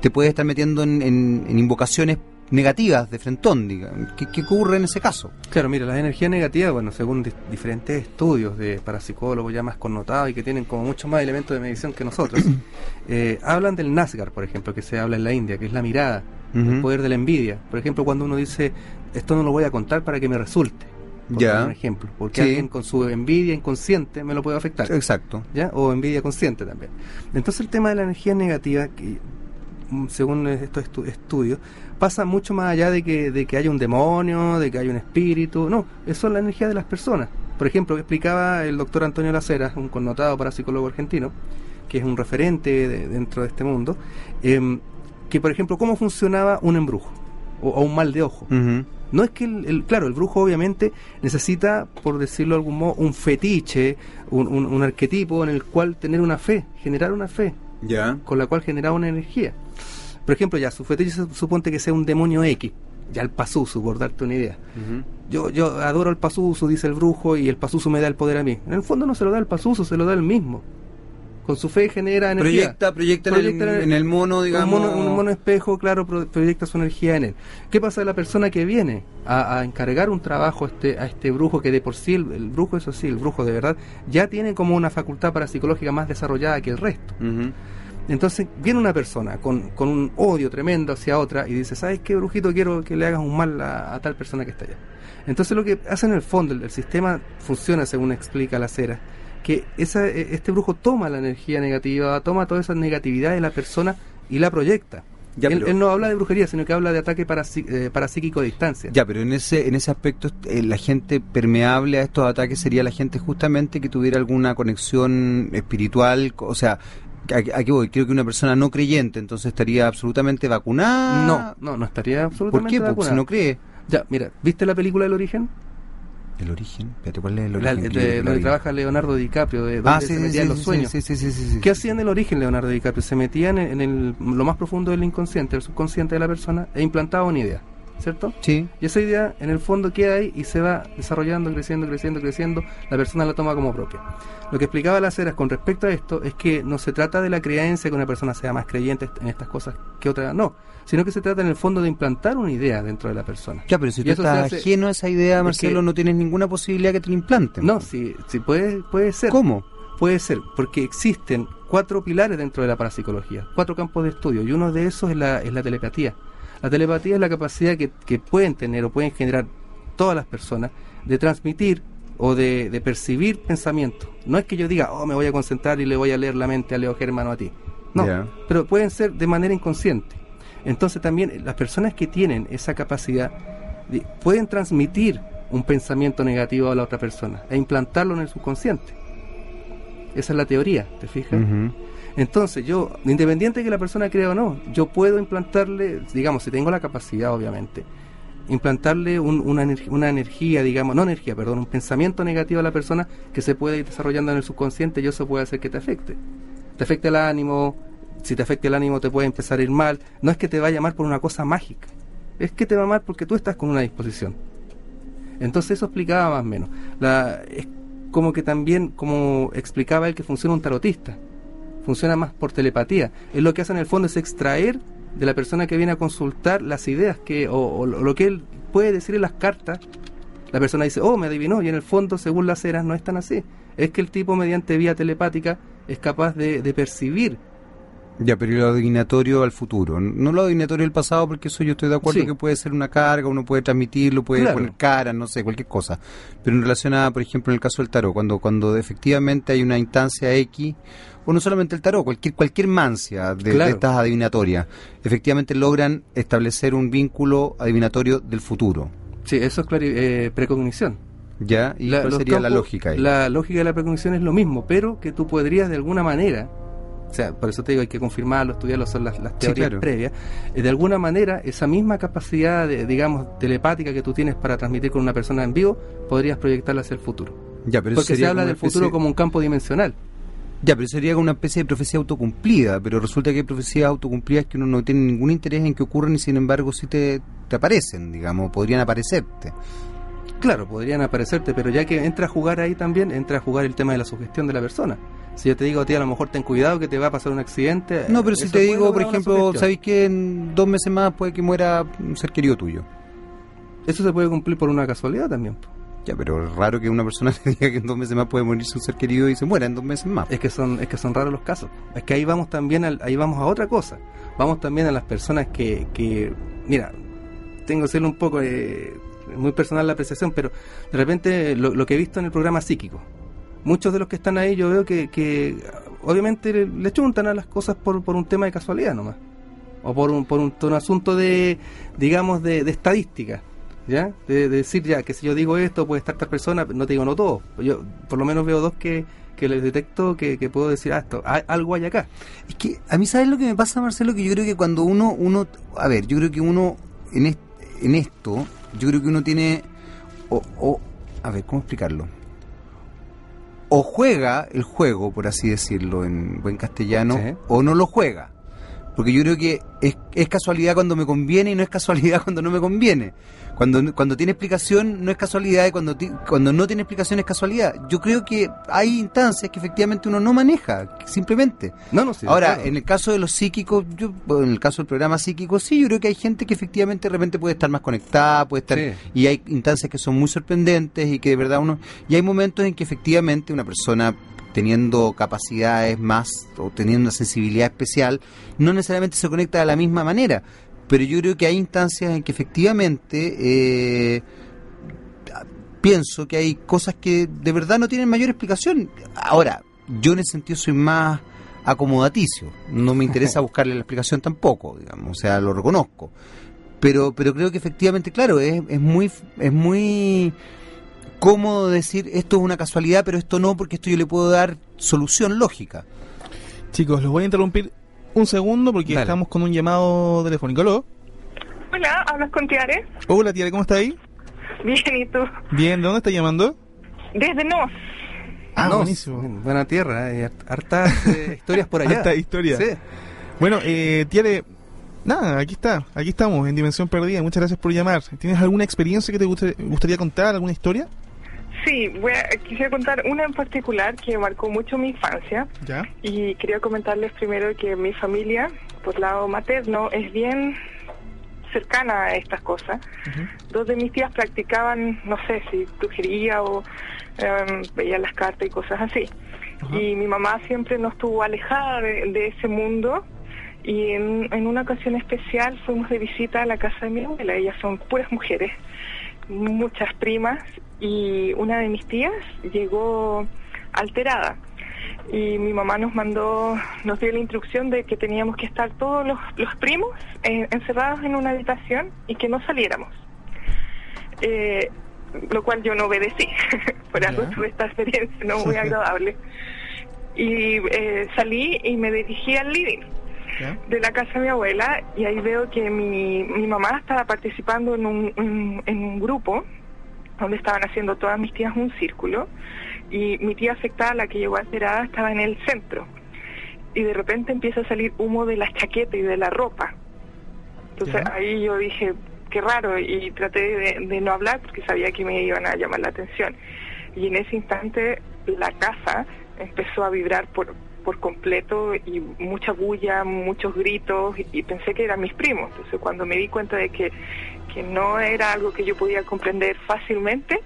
D: te puedes estar metiendo en, en invocaciones negativas de frentón, digamos. ¿Qué, ocurre en ese caso?
C: Claro, mira, las energías negativas, bueno, según diferentes estudios de parapsicólogos ya más connotados y que tienen como mucho más elementos de medición que nosotros, eh, hablan del Nasgar, por ejemplo, que se habla en la India, que es la mirada, el poder de la envidia. Por ejemplo, cuando uno dice, esto no lo voy a contar para que me resulte. Por ya. un ejemplo, porque alguien con su envidia inconsciente me lo puede afectar.
D: Exacto.
C: ¿Ya? O envidia consciente también. Entonces el tema de la energía negativa, que según estos estudios, pasa mucho más allá de que, de que haya un demonio, de que haya un espíritu. No, eso es la energía de las personas. Por ejemplo, explicaba el doctor Antonio Laceras, un connotado parapsicólogo argentino, que es un referente dentro de este mundo, em, que por ejemplo, cómo funcionaba un embrujo o, un mal de ojo. No es que, el, claro, el brujo obviamente necesita, por decirlo de algún modo, un fetiche, un, un, arquetipo en el cual tener una fe, generar una fe, con la cual generar una energía. Por ejemplo, ya, su fetiche suponte que sea un demonio X, ya el Pazuzu, por darte una idea. yo, yo adoro al Pazuzu, dice el brujo, y el Pazuzu me da el poder a mí. En el fondo no se lo da el Pazuzu, se lo da el mismo. Con su fe genera energía.
D: Proyecta, proyecta, en, el, mono, digamos.
C: Un mono, espejo, claro, proyecta su energía en él. ¿Qué pasa de la persona que viene a, encargar un trabajo a este, a este brujo que de por sí, el, brujo, eso sí, el brujo de verdad, ya tiene como una facultad parapsicológica más desarrollada que el resto? Entonces viene una persona con, con, un odio tremendo hacia otra y dice, ¿sabes qué, brujito? Quiero que le hagas un mal a, tal persona que está allá. Entonces lo que hace en el fondo, el, sistema funciona según explica la cera, que esa, e, este brujo toma la energía negativa, toma toda esa negatividad de la persona y la proyecta. él, no habla de brujería, sino que habla de ataque eh, parapsíquico a distancia.
D: Ya, pero en ese en ese aspecto, eh, la gente permeable a estos ataques sería la gente justamente que tuviera alguna conexión espiritual, o sea, aquí voy, creo que una persona no creyente entonces estaría absolutamente vacunada.
C: No, no, no estaría absolutamente
D: ¿Por qué? Porque si no cree.
C: Ya, mira, ¿viste la película El Origen?
D: ¿El origen? Espérate, ¿cuál es el origen?
C: de, donde trabaja Leonardo DiCaprio, de donde ah, se los sueños.
D: Sí,
C: ¿Qué hacía en el origen Leonardo DiCaprio? Se metían en, el, lo más profundo del inconsciente, el subconsciente de la persona, e implantaba una idea. ¿Cierto?
D: Sí.
C: Y esa idea en el fondo queda ahí y se va desarrollando, creciendo, creciendo, creciendo, la persona la toma como propia. Lo que explicaba las eras con respecto a esto es que no se trata de la creencia que una persona sea más creyente en estas cosas que otra, no, sino que se trata en el fondo de implantar una idea dentro de la persona.
D: Ya, pero si tú estás ajeno a esa idea, Marcelo, no tienes ninguna posibilidad que te la implanten.
C: No, sí, sí puede, puede ser.
D: ¿Cómo?
C: Puede ser, porque existen cuatro pilares dentro de la parapsicología, cuatro campos de estudio, y uno de esos es la, es la telepatía. La telepatía es la capacidad que, pueden tener o pueden generar todas las personas de transmitir o de, percibir pensamientos. No es que yo diga, oh, me voy a concentrar y le voy a leer la mente a Leo Germano a ti. No, pero pueden ser de manera inconsciente. Entonces también las personas que tienen esa capacidad pueden transmitir un pensamiento negativo a la otra persona e implantarlo en el subconsciente. Esa es la teoría, ¿te fijas? Entonces, yo, independiente de que la persona crea o no, yo puedo implantarle, digamos, si tengo la capacidad, obviamente, implantarle una, una energía, digamos, no energía, perdón, un pensamiento negativo a la persona que se puede ir desarrollando en el subconsciente y eso puede hacer que te afecte. Te afecte el ánimo, si te afecta el ánimo te puede empezar a ir mal. No es que te vaya mal por una cosa mágica, es que te va mal porque tú estás con una disposición. Entonces eso explicaba más o menos. La, es como que también, como explicaba él, que funciona un tarotista funciona más por telepatía. Es lo que hace en el fondo es extraer de la persona que viene a consultar las ideas que o, lo que él puede decir en las cartas. La persona dice, oh, me adivinó, y en el fondo, según las eras, no es tan así. Es que el tipo, mediante vía telepática, es capaz de, percibir
D: ya, pero lo adivinatorio al futuro. No lo adivinatorio al pasado, porque eso yo estoy de acuerdo que puede ser una carga, uno puede transmitirlo, puede poner cara, no sé, cualquier cosa. Pero en relación a, por ejemplo, en el caso del tarot, cuando, cuando efectivamente hay una instancia X o no solamente el tarot, cualquier, cualquier mancia de, estas adivinatorias, efectivamente logran establecer un vínculo adivinatorio del futuro.
C: Sí, eso es eh, precognición.
D: ¿Ya? ¿Y cuál sería la lógica ahí?
C: La lógica de la precognición es lo mismo, pero que tú podrías de alguna manera, o sea, por eso te digo, hay que confirmarlo, estudiarlo, son las, teorías previas, eh, de alguna manera esa misma capacidad, de, digamos, telepática que tú tienes para transmitir con una persona en vivo, podrías proyectarla hacia el futuro.
D: Ya, pero
C: Porque se habla del futuro como un campo dimensional.
D: Ya, pero sería una especie de profecía autocumplida, pero resulta que hay profecías autocumplidas que uno no tiene ningún interés en que ocurran y sin embargo sí te, te aparecen, digamos, podrían aparecerte.
C: Claro, podrían aparecerte, pero ya que entra a jugar ahí también, entra a jugar el tema de la sugestión de la persona. Si yo te digo a ti, a lo mejor ten cuidado que te va a pasar un accidente.
D: No, pero si te digo, por ejemplo, ¿sabéis que en dos meses más puede que muera un ser querido tuyo?
C: Eso se puede cumplir por una casualidad también.
D: Ya, pero es raro que una persona te diga que en dos meses más puede morirse un ser querido y se muera en dos meses más.
C: Es que son, es que son raros los casos. Es que ahí vamos también, ahí vamos a otra cosa. Vamos también a las personas que, que mira, tengo que ser un poco eh, muy personal la apreciación, pero de repente lo, que he visto en el programa psíquico, muchos de los que están ahí yo veo que, que obviamente le, chuntan a las cosas por, por un tema de casualidad nomás, o por un, por un, asunto de, digamos, de, estadística. ¿ya? De, decir ya que si yo digo esto puede estar tal persona, no te digo no todo. Yo por lo menos veo dos que, que les detecto que, puedo decir, ah, esto, algo hay acá.
D: Es que a mí, ¿sabes lo que me pasa, Marcelo? Que yo creo que cuando uno, uno a ver, yo creo que uno en, en esto, yo creo que uno tiene, o, o, a ver, ¿cómo explicarlo? O juega el juego, por así decirlo, en buen castellano, o no lo juega. Porque yo creo que es, es casualidad cuando me conviene y no es casualidad cuando no me conviene. Cuando, cuando tiene explicación no es casualidad y cuando, cuando no tiene explicación es casualidad. Yo creo que hay instancias que efectivamente uno no maneja, simplemente.
C: No, no
D: Ahora, en el caso de los psíquicos, yo, en el caso del programa psíquico, sí, yo creo que hay gente que efectivamente de repente puede estar más conectada, puede estar... Y hay instancias que son muy sorprendentes y que de verdad uno... Y hay momentos en que efectivamente una persona teniendo capacidades más o teniendo una sensibilidad especial, no necesariamente se conecta de la misma manera pero yo creo que hay instancias en que efectivamente eh, pienso que hay cosas que de verdad no tienen mayor explicación. Ahora, yo en ese sentido soy más acomodaticio, no me interesa buscarle la explicación tampoco, digamos, o sea, lo reconozco. Pero, pero creo que efectivamente, claro, es, es muy es muy cómodo decir esto es una casualidad, pero esto no, porque esto yo le puedo dar solución lógica.
B: Chicos, los voy a interrumpir un segundo porque estamos con un llamado telefónico. ¿Aló?
F: Hola, ¿hablas con Tiare?
B: Hola Tiare, ¿cómo estás ahí?
F: Bien, ¿y tú?
B: Bien, ¿de dónde estás llamando?
F: Desde Nos.
B: Ah, buenísimo.
C: Buena tierra, eh, hartas eh, historias por allá.
B: Hartas historias. Sí. Bueno, eh, Tiare, nada, aquí está, aquí estamos, en Dimensión Perdida. Muchas gracias por llamar. ¿Tienes alguna experiencia que te gustaría contar, alguna historia?
F: Sí, voy a, quisiera contar una en particular que marcó mucho mi infancia. Y quería comentarles primero que mi familia, por lado materno, es bien cercana a estas cosas. Dos de mis tías practicaban, no sé si brujería o em, veían las cartas y cosas así. Y mi mamá siempre nos estuvo alejada de, ese mundo. Y en, en, una ocasión especial fuimos de visita a la casa de mi abuela. Ellas son puras mujeres, muchas primas y una de mis tías llegó alterada y mi mamá nos mandó, nos dio la instrucción de que teníamos que estar todos los, primos encerrados en una habitación y que no saliéramos. Eh, lo cual yo no obedecí, por algo tuve esta experiencia no muy agradable. Y eh, salí y me dirigí al living de la casa de mi abuela y ahí veo que mi, mi mamá estaba participando en un, en un grupo donde estaban haciendo todas mis tías un círculo y mi tía afectada, la que llegó alterada, estaba en el centro. Y de repente empieza a salir humo de la chaqueta y de la ropa. Entonces ahí yo dije, qué raro, y traté de, no hablar porque sabía que me iban a llamar la atención. Y en ese instante la casa empezó a vibrar por, por completo y mucha bulla, muchos gritos, y, pensé que eran mis primos. Entonces cuando me di cuenta de que, que no era algo que yo podía comprender fácilmente,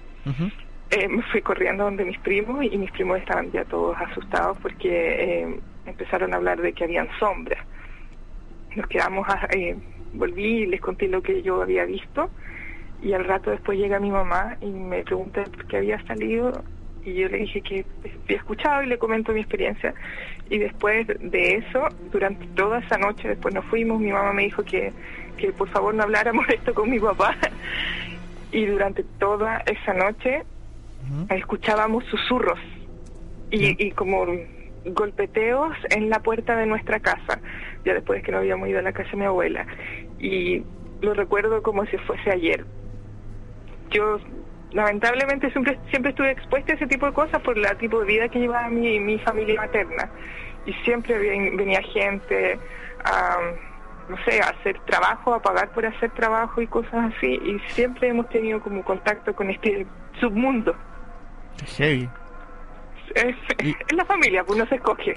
F: eh, me fui corriendo donde mis primos y mis primos estaban ya todos asustados porque eh, empezaron a hablar de que habían sombras. Nos quedamos, a, eh, volví y les conté lo que yo había visto y al rato después llega mi mamá y me pregunta por qué había salido y yo le dije que había escuchado y le comento mi experiencia y después de eso, durante toda esa noche, después nos fuimos, mi mamá me dijo que, que por favor no habláramos esto con mi papá y durante toda esa noche escuchábamos susurros y, como golpeteos en la puerta de nuestra casa, ya después que no habíamos ido a la casa de mi abuela. Y lo recuerdo como si fuese ayer. Yo lamentablemente siempre, siempre estuve expuesta a ese tipo de cosas por el tipo de vida que llevaba mi, mi familia materna. Y siempre venía gente a, no sé, a hacer trabajo, a pagar por hacer trabajo y cosas así. Y siempre hemos tenido como contacto con este submundo.
B: Heavy.
F: Es, la familia, pues no se escoge.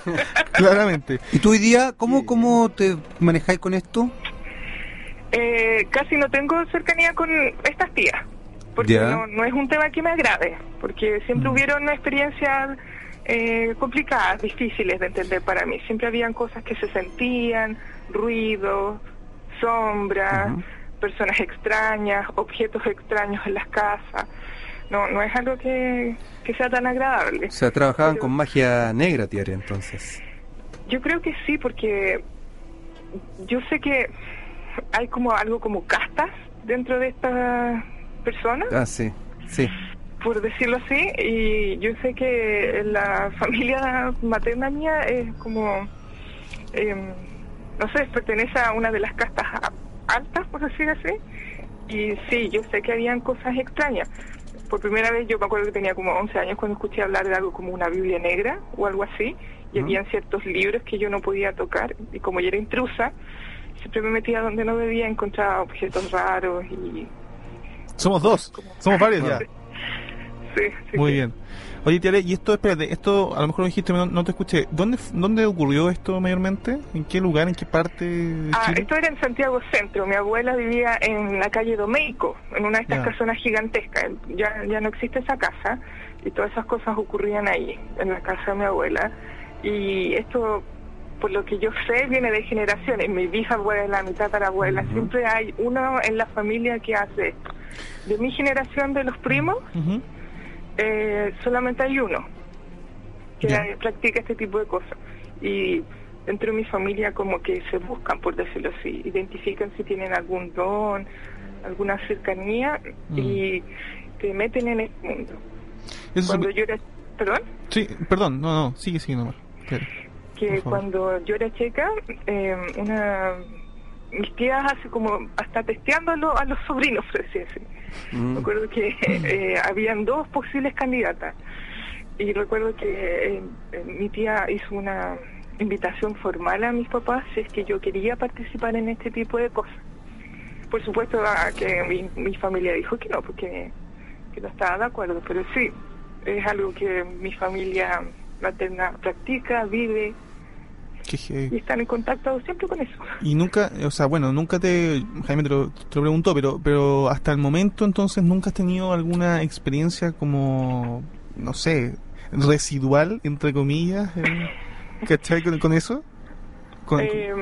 B: Claramente.
D: ¿Y tú hoy día cómo, cómo te manejáis con esto?
F: Eh, casi no tengo cercanía con estas tías, porque no, es un tema que me agrade, porque siempre mm. hubieron experiencias eh, complicadas, difíciles de entender para mí. Siempre habían cosas que se sentían, ruidos, sombras, personas extrañas, objetos extraños en las casas no, no es algo que, sea tan agradable. O
C: sea, trabajaban con magia negra, Tiare, entonces.
F: Yo creo que sí, porque yo sé que hay como algo como castas dentro de estas personas.
C: Ah, sí, sí.
F: Por decirlo así, y yo sé que la familia materna mía es como, em, no sé, pertenece a una de las castas altas, por decir así, y sí, yo sé que habían cosas extrañas por primera vez yo me acuerdo que tenía como 11 años cuando escuché hablar de algo como una Biblia negra o algo así, y había ciertos libros que yo no podía tocar, y como yo era intrusa, siempre me metía donde no debía, encontrar objetos raros y...
B: Somos dos, somos varios ya.
F: sí, sí,
B: Muy bien. Oye, Tiare, y esto, espérate, esto a lo mejor lo dijiste, no, no te escuché. ¿Dónde, ¿Dónde ocurrió esto mayormente? ¿En qué lugar, en qué parte de
F: ah, esto era en Santiago Centro. Mi abuela vivía en la calle Domeico, en una de estas casonas gigantescas. Ya, ya no existe esa casa y todas esas cosas ocurrían ahí, en la casa de mi abuela. Y esto, por lo que yo sé, viene de generaciones. Mi bisabuela, mi tatarabuela, siempre hay uno en la familia que hace esto. De mi generación de los primos, eh, solamente hay uno que practica este tipo de cosas. Y dentro de mi familia como que se buscan, por decirlo así, identifican si tienen algún don, alguna cercanía mm. y te meten en el mundo. cuando yo era... ¿Perdón?
B: Sí, perdón, no, no, sigue, sigue nomás.
F: que cuando yo era chica, eh, una mis tías hace como hasta testeándolo a los sobrinos, así mm. Me acuerdo que eh, habían dos posibles candidatas y recuerdo que eh, eh, mi tía hizo una invitación formal a mis papás si es que yo quería participar en este tipo de cosas. Por supuesto que mi, familia dijo que no, porque que no estaba de acuerdo, pero sí, es algo que mi familia materna practica, vive, y están en contacto siempre con eso.
B: Y nunca, o sea, bueno, nunca te, Jaime te lo, te preguntó, pero, pero hasta el momento entonces nunca has tenido alguna experiencia como, no sé, residual, entre comillas, eh, ¿cachai con, con eso? Con, em,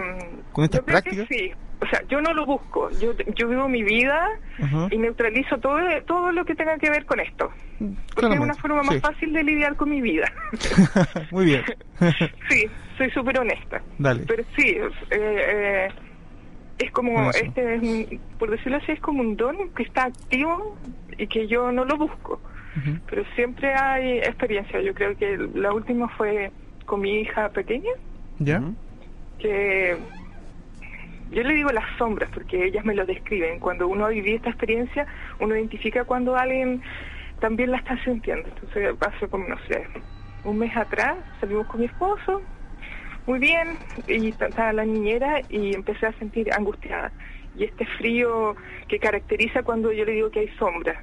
B: con estas prácticas.
F: Sí, o sea, yo no lo busco, yo, yo vivo mi vida y neutralizo todo, todo lo que tenga que ver con esto. Porque es una forma más fácil de lidiar con mi vida.
B: Muy bien.
F: sí, soy súper honesta.
B: Dale.
F: Pero sí, eh, eh, es como, este es por decirlo así, es como un don que está activo y que yo no lo busco. pero siempre hay experiencia. Yo creo que la última fue con mi hija pequeña.
B: ¿Ya?
F: Que yo le digo las sombras porque ellas me lo describen. Cuando uno vivido esta experiencia, uno identifica cuando alguien también la está sintiendo. Entonces, hace como, no sé, un mes atrás salimos con mi esposo, muy bien, y estaba la niñera y empecé a sentir angustiada. Y este frío que caracteriza cuando yo le digo que hay sombra.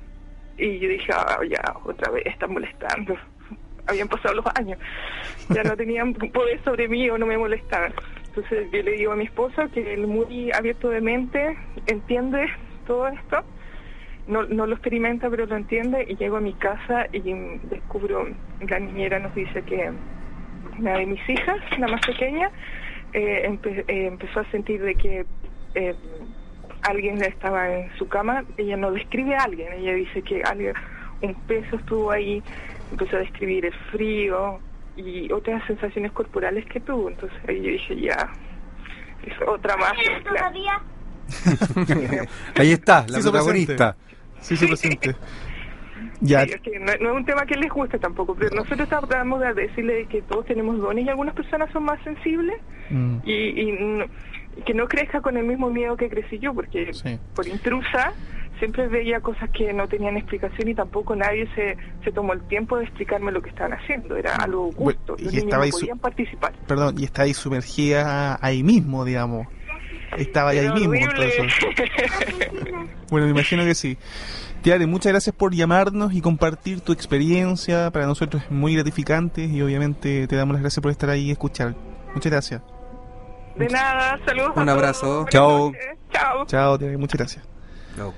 F: Y yo dije, ah, ya, otra vez están molestando. Habían pasado los años, ya no tenían poder sobre mí o no me molestaban. Entonces yo le digo a mi esposo que él muy abierto de mente entiende todo esto, no, no lo experimenta pero lo entiende. Y llego a mi casa y descubro, la niñera nos dice que una de mis hijas, la más pequeña, eh, eh, empezó a sentir de que eh, alguien estaba en su cama, ella no describe a alguien, ella dice que alguien, un peso estuvo ahí, empezó a describir el frío, y otras sensaciones corporales que tuvo. Entonces ahí yo dije, ya, es otra más.
D: ahí está, la protagonista.
B: Sí, se presente.
F: Ya. es que no, es un tema que les guste tampoco, pero nosotros tratamos de decirle que todos tenemos dones y algunas personas son más sensibles mm. y, que no crezca con el mismo miedo que crecí yo, porque por intrusa siempre veía cosas que no tenían explicación y tampoco nadie se, se tomó el tiempo de explicarme lo que estaban haciendo. Era algo gusto.
B: y estaba no podían participar. Perdón, y estaba ahí sumergida ahí mismo, digamos. Estaba ahí mismo bueno, me imagino que sí. Tiare, muchas gracias por llamarnos y compartir tu experiencia. Para nosotros es muy gratificante y obviamente te damos las gracias por estar ahí y escuchar. Muchas gracias.
F: De nada, saludos.
C: Un abrazo.
B: Chao.
F: Chao.
B: Chao, muchas gracias. Chao.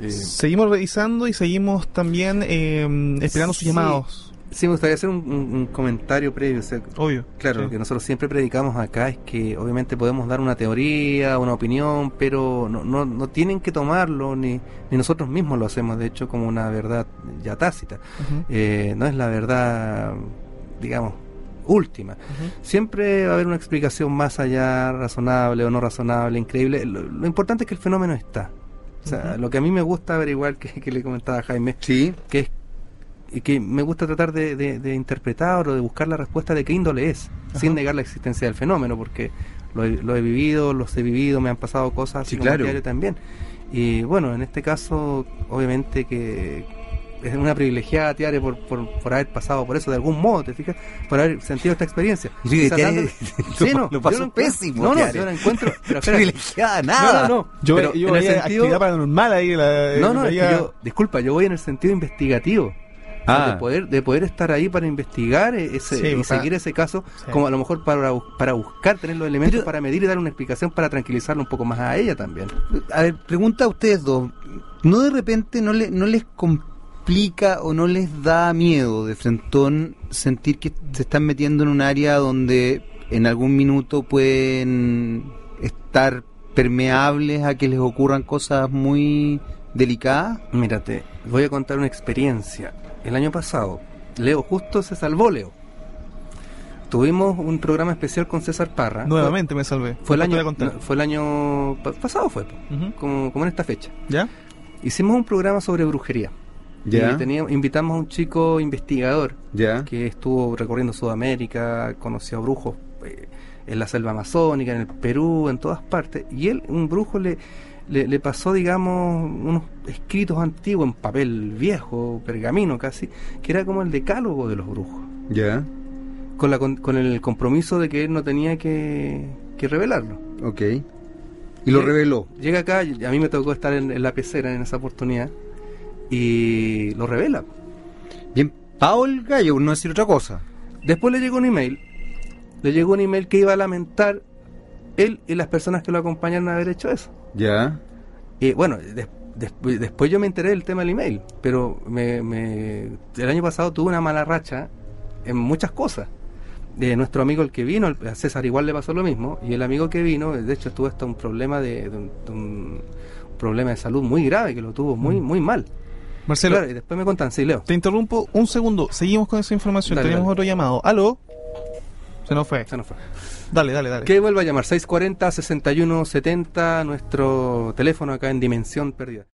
B: Eh, seguimos revisando y seguimos también eh, esperando sus llamados.
C: Sí, me gustaría hacer un, comentario previo.
B: Obvio.
C: Claro, lo que nosotros siempre predicamos acá es que obviamente podemos dar una teoría, una opinión, pero no, no, no tienen que tomarlo, ni, ni nosotros mismos lo hacemos, de hecho, como una verdad ya tácita. Eh, no es la verdad, digamos, última. Siempre va a haber una explicación más allá, razonable o no razonable, increíble. lo importante es que el fenómeno está. O sea, lo que a mí me gusta averiguar, que, que le comentaba a Jaime,
D: sí.
C: que es que me gusta tratar de, de, interpretar o de buscar la respuesta de qué índole es, sin negar la existencia del fenómeno, porque lo he, vivido, los he vivido, me han pasado cosas
D: sí, claro.
C: también. Y bueno, en este caso, obviamente que es una privilegiada, Tiare, por, por, por, haber pasado por eso de algún modo, ¿te fijas? Por haber sentido esta experiencia.
D: Sí, no, lo pasó pésimo.
C: No, no, yo la encuentro.
D: Pero, privilegiada, nada.
B: No, no, Yo, pero yo en el sentido, paranormal ahí. La,
C: no, no, yo, disculpa, yo voy en el sentido investigativo. Ah. de poder de poder estar ahí para investigar ese, y seguir ese caso como a lo mejor para, para buscar tener los elementos para medir y dar una explicación para tranquilizarlo un poco más a ella también
D: a ver pregunta a ustedes dos no de repente no le no les o no les da miedo de frentón sentir que se están metiendo en un área donde en algún minuto pueden estar permeables a que les ocurran cosas muy delicadas?
C: Mírate, voy a contar una experiencia. El año pasado, Leo justo se salvó, Leo. Tuvimos un programa especial con César Parra.
B: Nuevamente me salvé.
C: Fue el año, fue el año pasado, fue, como, como en esta fecha.
B: ¿Ya?
C: Hicimos un programa sobre brujería.
D: Ya.
C: invitamos a un chico investigador que estuvo recorriendo Sudamérica, conoció a brujos eh, en la selva amazónica, en el Perú, en todas partes. Y él, un brujo, le, le, pasó, digamos, unos escritos antiguos en papel viejo, pergamino casi, que era como el decálogo de los brujos.
D: Ya.
C: Con, la, con, el compromiso de que él no tenía que, que revelarlo.
D: Ok. Y lo reveló.
C: Llega acá, a mí me tocó estar en, en la pecera en esa oportunidad y lo revela.
D: Bien, Paul Gallo, no decir otra cosa.
C: Después le llegó un email, le llegó un email que iba a lamentar él y las personas que lo acompañan a haber hecho eso.
D: Ya.
C: Y bueno, después yo me enteré del tema del email, pero me, el año pasado tuve una mala racha en muchas cosas. De nuestro amigo el que vino, a César igual le pasó lo mismo, y el amigo que vino, de hecho tuvo hasta un problema de, un, problema de salud muy grave, que lo tuvo muy, mm. muy mal.
B: Marcelo.
C: y después me contan, sí, Leo.
B: Te interrumpo un segundo. Seguimos con esa información. Tenemos otro llamado. ¿Aló? Se nos fue.
C: Se nos fue.
B: Dale, dale, dale.
C: Que vuelva a llamar. 640-6170, nuestro teléfono acá en Dimensión Perdida.